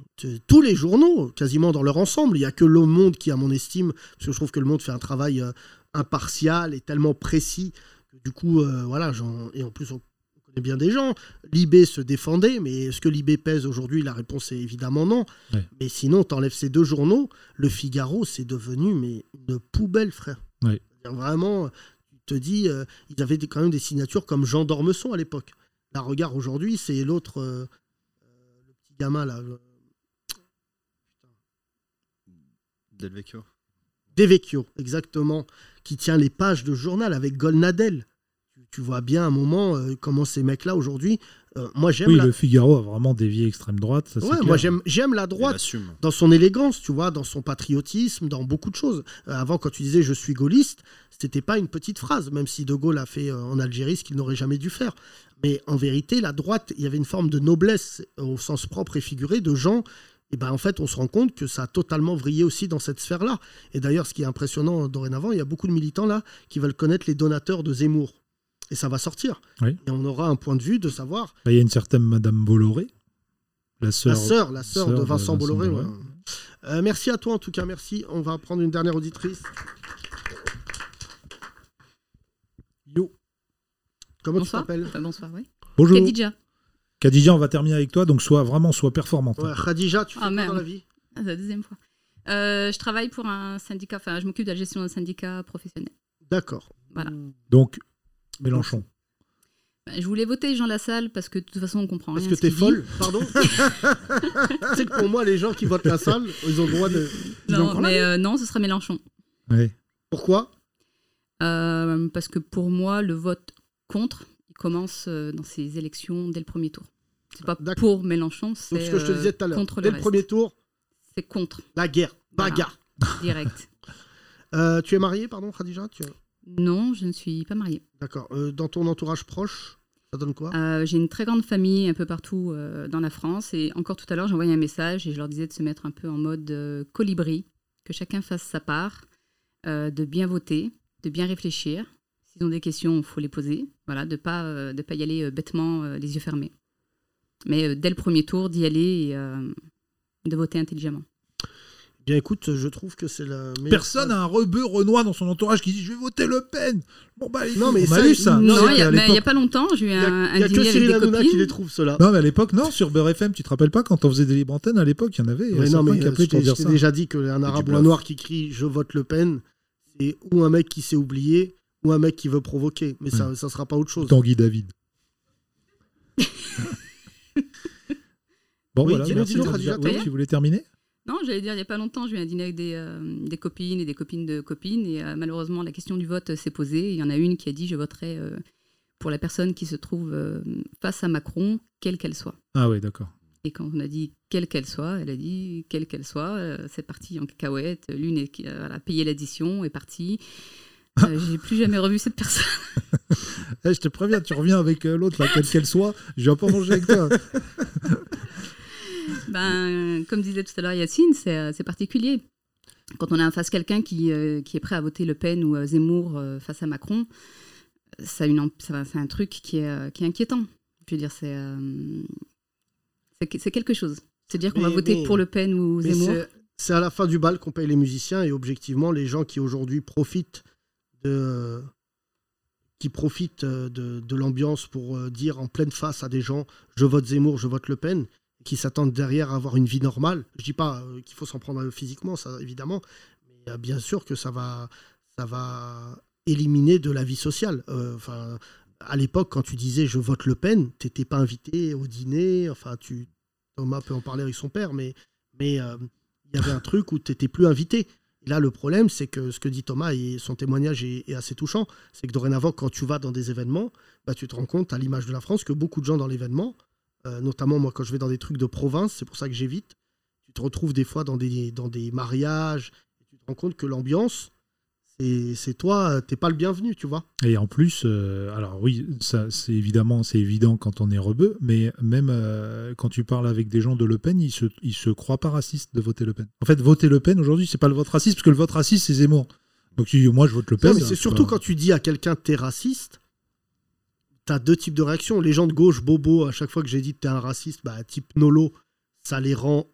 tous les journaux, quasiment dans leur ensemble. Il n'y a que Le Monde qui, à mon estime, parce que je trouve que Le Monde fait un travail euh, impartial et tellement précis que du coup, euh, voilà, j'en- et en plus, on connaît bien des gens. Libé se défendait, mais est-ce que Libé pèse aujourd'hui? La réponse est évidemment non. Ouais. Mais sinon, t'enlèves ces deux journaux, Le Figaro, c'est devenu mais une poubelle, frère. Ouais. Vraiment, tu te dis, euh, ils avaient quand même des signatures comme Jean d'Ormesson à l'époque. Là, regarde, aujourd'hui, c'est l'autre, euh, euh, le petit gamin là. le- Del Vecchio. Devecchio, exactement, qui tient les pages de journal avec Golnadel. Tu, tu vois bien à un moment euh, comment ces mecs-là aujourd'hui. euh, moi j'aime Oui, la... le Figaro a vraiment dévié extrême droite. Ça, Ouais, moi j'aime j'aime la droite dans son élégance, tu vois, dans son patriotisme, dans beaucoup de choses. Euh, avant, quand tu disais je suis gaulliste, c'était pas une petite phrase, même si De Gaulle a fait euh, en Algérie ce qu'il n'aurait jamais dû faire. Mais en vérité, la droite, il y avait une forme de noblesse au sens propre et figuré de gens. Et ben en fait, on se rend compte que ça a totalement vrillé aussi dans cette sphère-là. Et d'ailleurs, ce qui est impressionnant dorénavant, il y a beaucoup de militants là qui veulent connaître les donateurs de Zemmour. Et ça va sortir. Oui. Et on aura un point de vue de savoir Bah, Il y a une certaine Madame Bolloré, la sœur, la sœur, la sœur de Vincent Bolloré. Bolloré. ouais. Euh, merci à toi en tout cas, merci. On va prendre une dernière auditrice. Yo. Comment Bonsoir. tu t'appelles? Bonsoir, oui. Bonjour. Khadija. Khadija, on va terminer avec toi, donc sois vraiment sois performante. Ouais, Khadija, tu fais Ah, quoi dans la vie? Ah, c'est la deuxième fois. Euh, je travaille pour un syndicat, enfin, je m'occupe de la gestion d'un syndicat professionnel. D'accord. Voilà. Donc, Mélenchon. Bah, Je voulais voter Jean Lassalle parce que de toute façon, on comprend Parce rien. que à ce qu'il t'es dit. folle, pardon C'est que pour moi, les gens qui votent la salle, ils ont le droit de. Non, mais euh, non, ce sera Mélenchon. Ouais. Pourquoi? Euh, parce que pour moi, le vote contre, il commence dans ces élections dès le premier tour. C'est pas pour Mélenchon, c'est ce que je te euh, disais tout à l'heure, contre dès le reste. premier tour, C'est contre. la guerre, bagarre. Direct. Euh, tu es marié, pardon, Khadija tu... Non, je ne suis pas mariée. D'accord. Euh, dans ton entourage proche, ça donne quoi? Euh, J'ai une très grande famille un peu partout dans la France. Et encore tout à l'heure, envoyé un message et je leur disais de se mettre un peu en mode colibri, que chacun fasse sa part, de bien voter, de bien réfléchir. S'ils ont des questions, il faut les poser. Voilà, de ne pas, de pas y aller bêtement, les yeux fermés. Mais euh, dès le premier tour, d'y aller et euh, de voter intelligemment. Bien écoute, je trouve que c'est la meilleure Personne n'a un rebeu Renoir dans son entourage qui dit je vais voter Le Pen. Bon bah les Non, mais on ça, a eu ça. Non, il n'y a, mais il y a l'époque- pas longtemps, j'ai eu Il y a, un, il y un a que Cyril des Hanouna qui les trouve, ceux-là. Non mais à l'époque non sur Beurre FM tu te rappelles pas quand on faisait des libres antennes à l'époque il y en avait il y a Ouais, non, mais qui euh, appelaient je pour t'ai dire ça. déjà dit qu'un arabe ou un noir qui crie je vote Le Pen, c'est ou un mec qui s'est oublié ou un mec qui veut provoquer. Mais ça, ça sera pas autre chose. Tanguy David. bon Oui, voilà merci, Khadija. Oui, tu voulais terminer? Non, j'allais dire, il n'y a pas longtemps, j'ai eu un dîner avec des, euh, des copines et des copines de copines. Et euh, malheureusement, la question du vote euh, s'est posée. Il y en a une qui a dit Je voterai euh, pour la personne qui se trouve euh, face à Macron, quelle qu'elle soit. Ah oui d'accord. Et quand on a dit quelle qu'elle soit, elle a dit quelle qu'elle soit. euh, c'est parti en cacahuète. L'une euh, voilà, a payé l'addition, est partie. Euh, J'ai plus jamais revu cette personne. Eh, je te préviens tu reviens avec euh, l'autre là quelle qu'elle soit je viens pas manger avec toi. Ben, comme disait tout à l'heure Yacine, c'est euh, c'est particulier. Quand on a en face quelqu'un qui, euh, qui est prêt à voter Le Pen ou euh, Zemmour euh, face à Macron, ça a une amp- ça- c'est un truc qui est, euh, qui est inquiétant. Je veux dire, c'est euh, c'est que- c'est quelque chose. C'est dire qu'on va voter mais- pour Le Pen ou Zemmour. c'est- à la fin du bal qu'on paye les musiciens et objectivement, les gens qui aujourd'hui profitent de qui profitent euh, de, de l'ambiance pour euh, dire en pleine face à des gens je vote Zemmour, je vote Le Pen, qui s'attendent derrière à avoir une vie normale. Je dis pas euh, qu'il faut s'en prendre physiquement, ça évidemment, mais euh, bien sûr que ça va ça va éliminer de la vie sociale. Euh, Enfin, à l'époque, quand tu disais je vote Le Pen, t'étais pas invité au dîner. Enfin, tu Thomas peut en parler avec son père, mais mais il y avait un truc où tu n'étais plus invité. Et là, le problème, c'est que ce que dit Thomas et son témoignage est, est assez touchant, c'est que dorénavant, quand tu vas dans des événements, bah, tu te rends compte, à l'image de la France, que beaucoup de gens dans l'événement, euh, notamment moi quand je vais dans des trucs de province, c'est pour ça que j'évite, tu te retrouves des fois dans des, dans des mariages, et tu te rends compte que l'ambiance, c'est c'est toi, t'es pas le bienvenu, tu vois. Et en plus, euh, alors oui, ça c'est évidemment c'est évident quand on est rebeu, mais même euh, quand tu parles avec des gens de Le Pen, ils se ils se croient pas racistes de voter Le Pen. En fait, voter Le Pen aujourd'hui, c'est pas le vote raciste parce que le vote raciste c'est Zemmour. Donc tu dis, moi je vote Le Pen. Non, mais c'est hein, surtout pas- quand tu dis à quelqu'un t'es raciste, t'as deux types de réactions. Les gens de gauche, bobo, à chaque fois que j'ai dit t'es un raciste, bah, type Nolo, ça les rend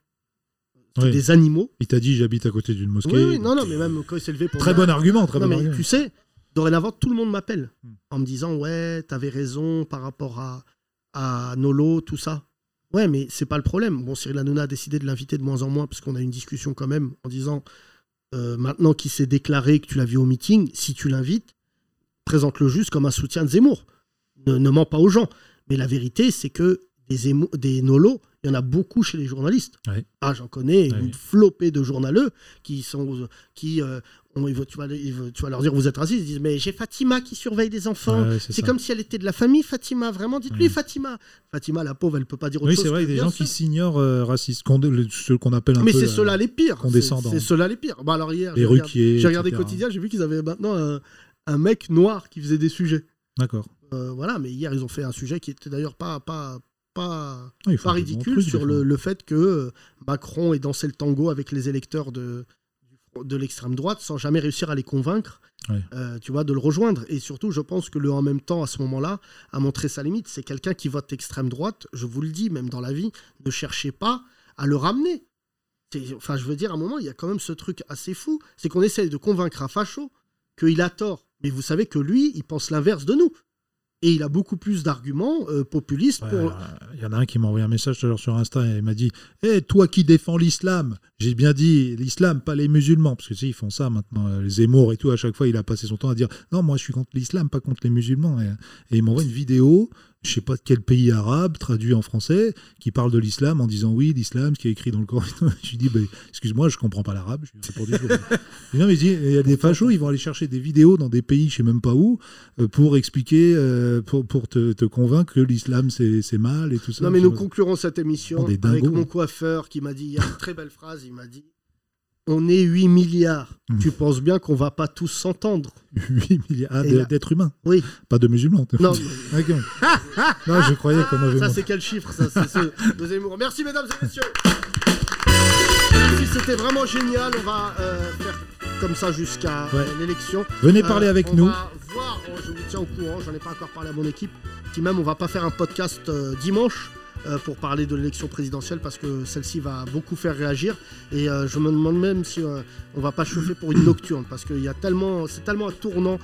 des animaux. Il t'a dit j'habite à côté d'une mosquée. Oui, oui, non, non, mais même quand il s'est levé pour. Très dire- bon argument, très non, bon mais argument. Tu sais, dorénavant, tout le monde m'appelle Hmm. en me disant Ouais, t'avais raison par rapport à, à Nolo, tout ça. Ouais, mais c'est pas le problème. Bon, Cyril Hanouna a décidé de l'inviter de moins en moins parce qu'on a une discussion quand même en disant euh, maintenant qu'il s'est déclaré que tu l'as vu au meeting, si tu l'invites, présente-le juste comme un soutien de Zemmour. Ne, ne mens pas aux gens. Mais la vérité, c'est que des, Zemmour- des Nolo, il y en a beaucoup chez les journalistes. Ouais. Ah, j'en connais Ouais. une flopée de journaleux qui sont qui euh, ils tu, vas, ils vont- tu vas leur dire vous êtes raciste, ils disent mais j'ai Fatima qui surveille des enfants. Ouais, c'est comme si elle était de la famille Fatima, vraiment dites-lui Ouais. Fatima. Fatima la pauvre, elle peut pas dire autre Oui, chose. c'est vrai, que des bien gens sûr. qui s'ignorent euh, racistes, qu'on- ceux qu'on appelle un Mais peu. c'est euh, ceux-là les pires. C'est- condescendants. C'est ceux-là les pires. Bah alors hier, j'ai regardé- quotidien, j'ai vu qu'ils avaient maintenant un, un mec noir qui faisait des sujets. D'accord. Euh, voilà, mais hier ils ont fait un sujet qui était d'ailleurs pas pas pas, Ah, pas ridicule sur le, le fait que Macron ait dansé le tango avec les électeurs de de l'extrême droite sans jamais réussir à les convaincre, Ouais. euh, tu vois, de le rejoindre. Et surtout, je pense que le en même temps, à ce moment-là, a montré sa limite. C'est quelqu'un qui vote extrême droite. Je vous le dis, même dans la vie, ne cherchez pas à le ramener. Enfin, je veux dire, à un moment, il y a quand même ce truc assez fou, c'est qu'on essaye de convaincre un facho qu'il a tort. Mais vous savez que lui, il pense l'inverse de nous. Et il a beaucoup plus d'arguments euh, populistes Il y en a un qui m'a envoyé un message tout à l'heure sur Insta et il m'a dit Eh, toi qui défends l'islam J'ai bien dit l'islam, pas les musulmans. Parce que sais, ils font ça maintenant. euh, Les Zemmour et tout, à chaque fois, il a passé son temps à dire Non, moi je suis contre l'islam, pas contre les musulmans. Et, et il m'envoie une vidéo, je sais pas de quel pays arabe, traduit en français, qui parle de l'islam en disant Oui, l'islam, ce qui est écrit dans le Coran. je lui dis bah, Excuse-moi, je comprends pas l'arabe. Non, mais il y a des fachos, ils vont aller chercher des vidéos dans des pays, je sais même pas où, euh, pour expliquer, euh, pour, pour te, te convaincre que l'islam c'est mal et tout ça. Non, mais nous conclurons cette émission avec mon coiffeur qui m'a dit, il y a une très belle phrase, il m'a dit, On est 8 milliards. Hmm. Tu penses bien qu'on va pas tous s'entendre 8 milliards ah, d'êtres humains. Oui. Pas de musulmans. Non. Ok. Non, je croyais qu'on avait. Ça, c'est quel chiffre ça ce. Merci, mesdames et messieurs. Merci, c'était vraiment génial. On va euh, faire comme ça jusqu'à euh, Ouais. l'élection. Venez parler avec on nous. Va voir, je vous tiens au courant, j'en ai pas encore parlé à mon équipe. Puis même, on va pas faire un podcast euh, dimanche. Euh, pour parler de l'élection présidentielle parce que celle-ci va beaucoup faire réagir et euh, je me demande même si euh, on va pas chauffer pour une nocturne parce qu'il y a tellement c'est tellement un tournant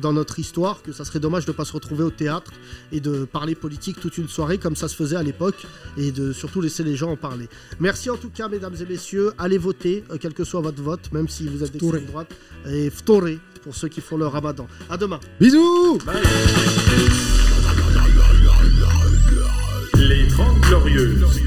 dans notre histoire que ça serait dommage de pas se retrouver au théâtre et de parler politique toute une soirée comme ça se faisait à l'époque et de surtout laisser les gens en parler. Merci en tout cas mesdames et messieurs, allez voter quel que soit votre vote même si vous êtes d'extrême droite et ftoré pour ceux qui font le ramadan. À demain. Bisous les 30 Glorieuses.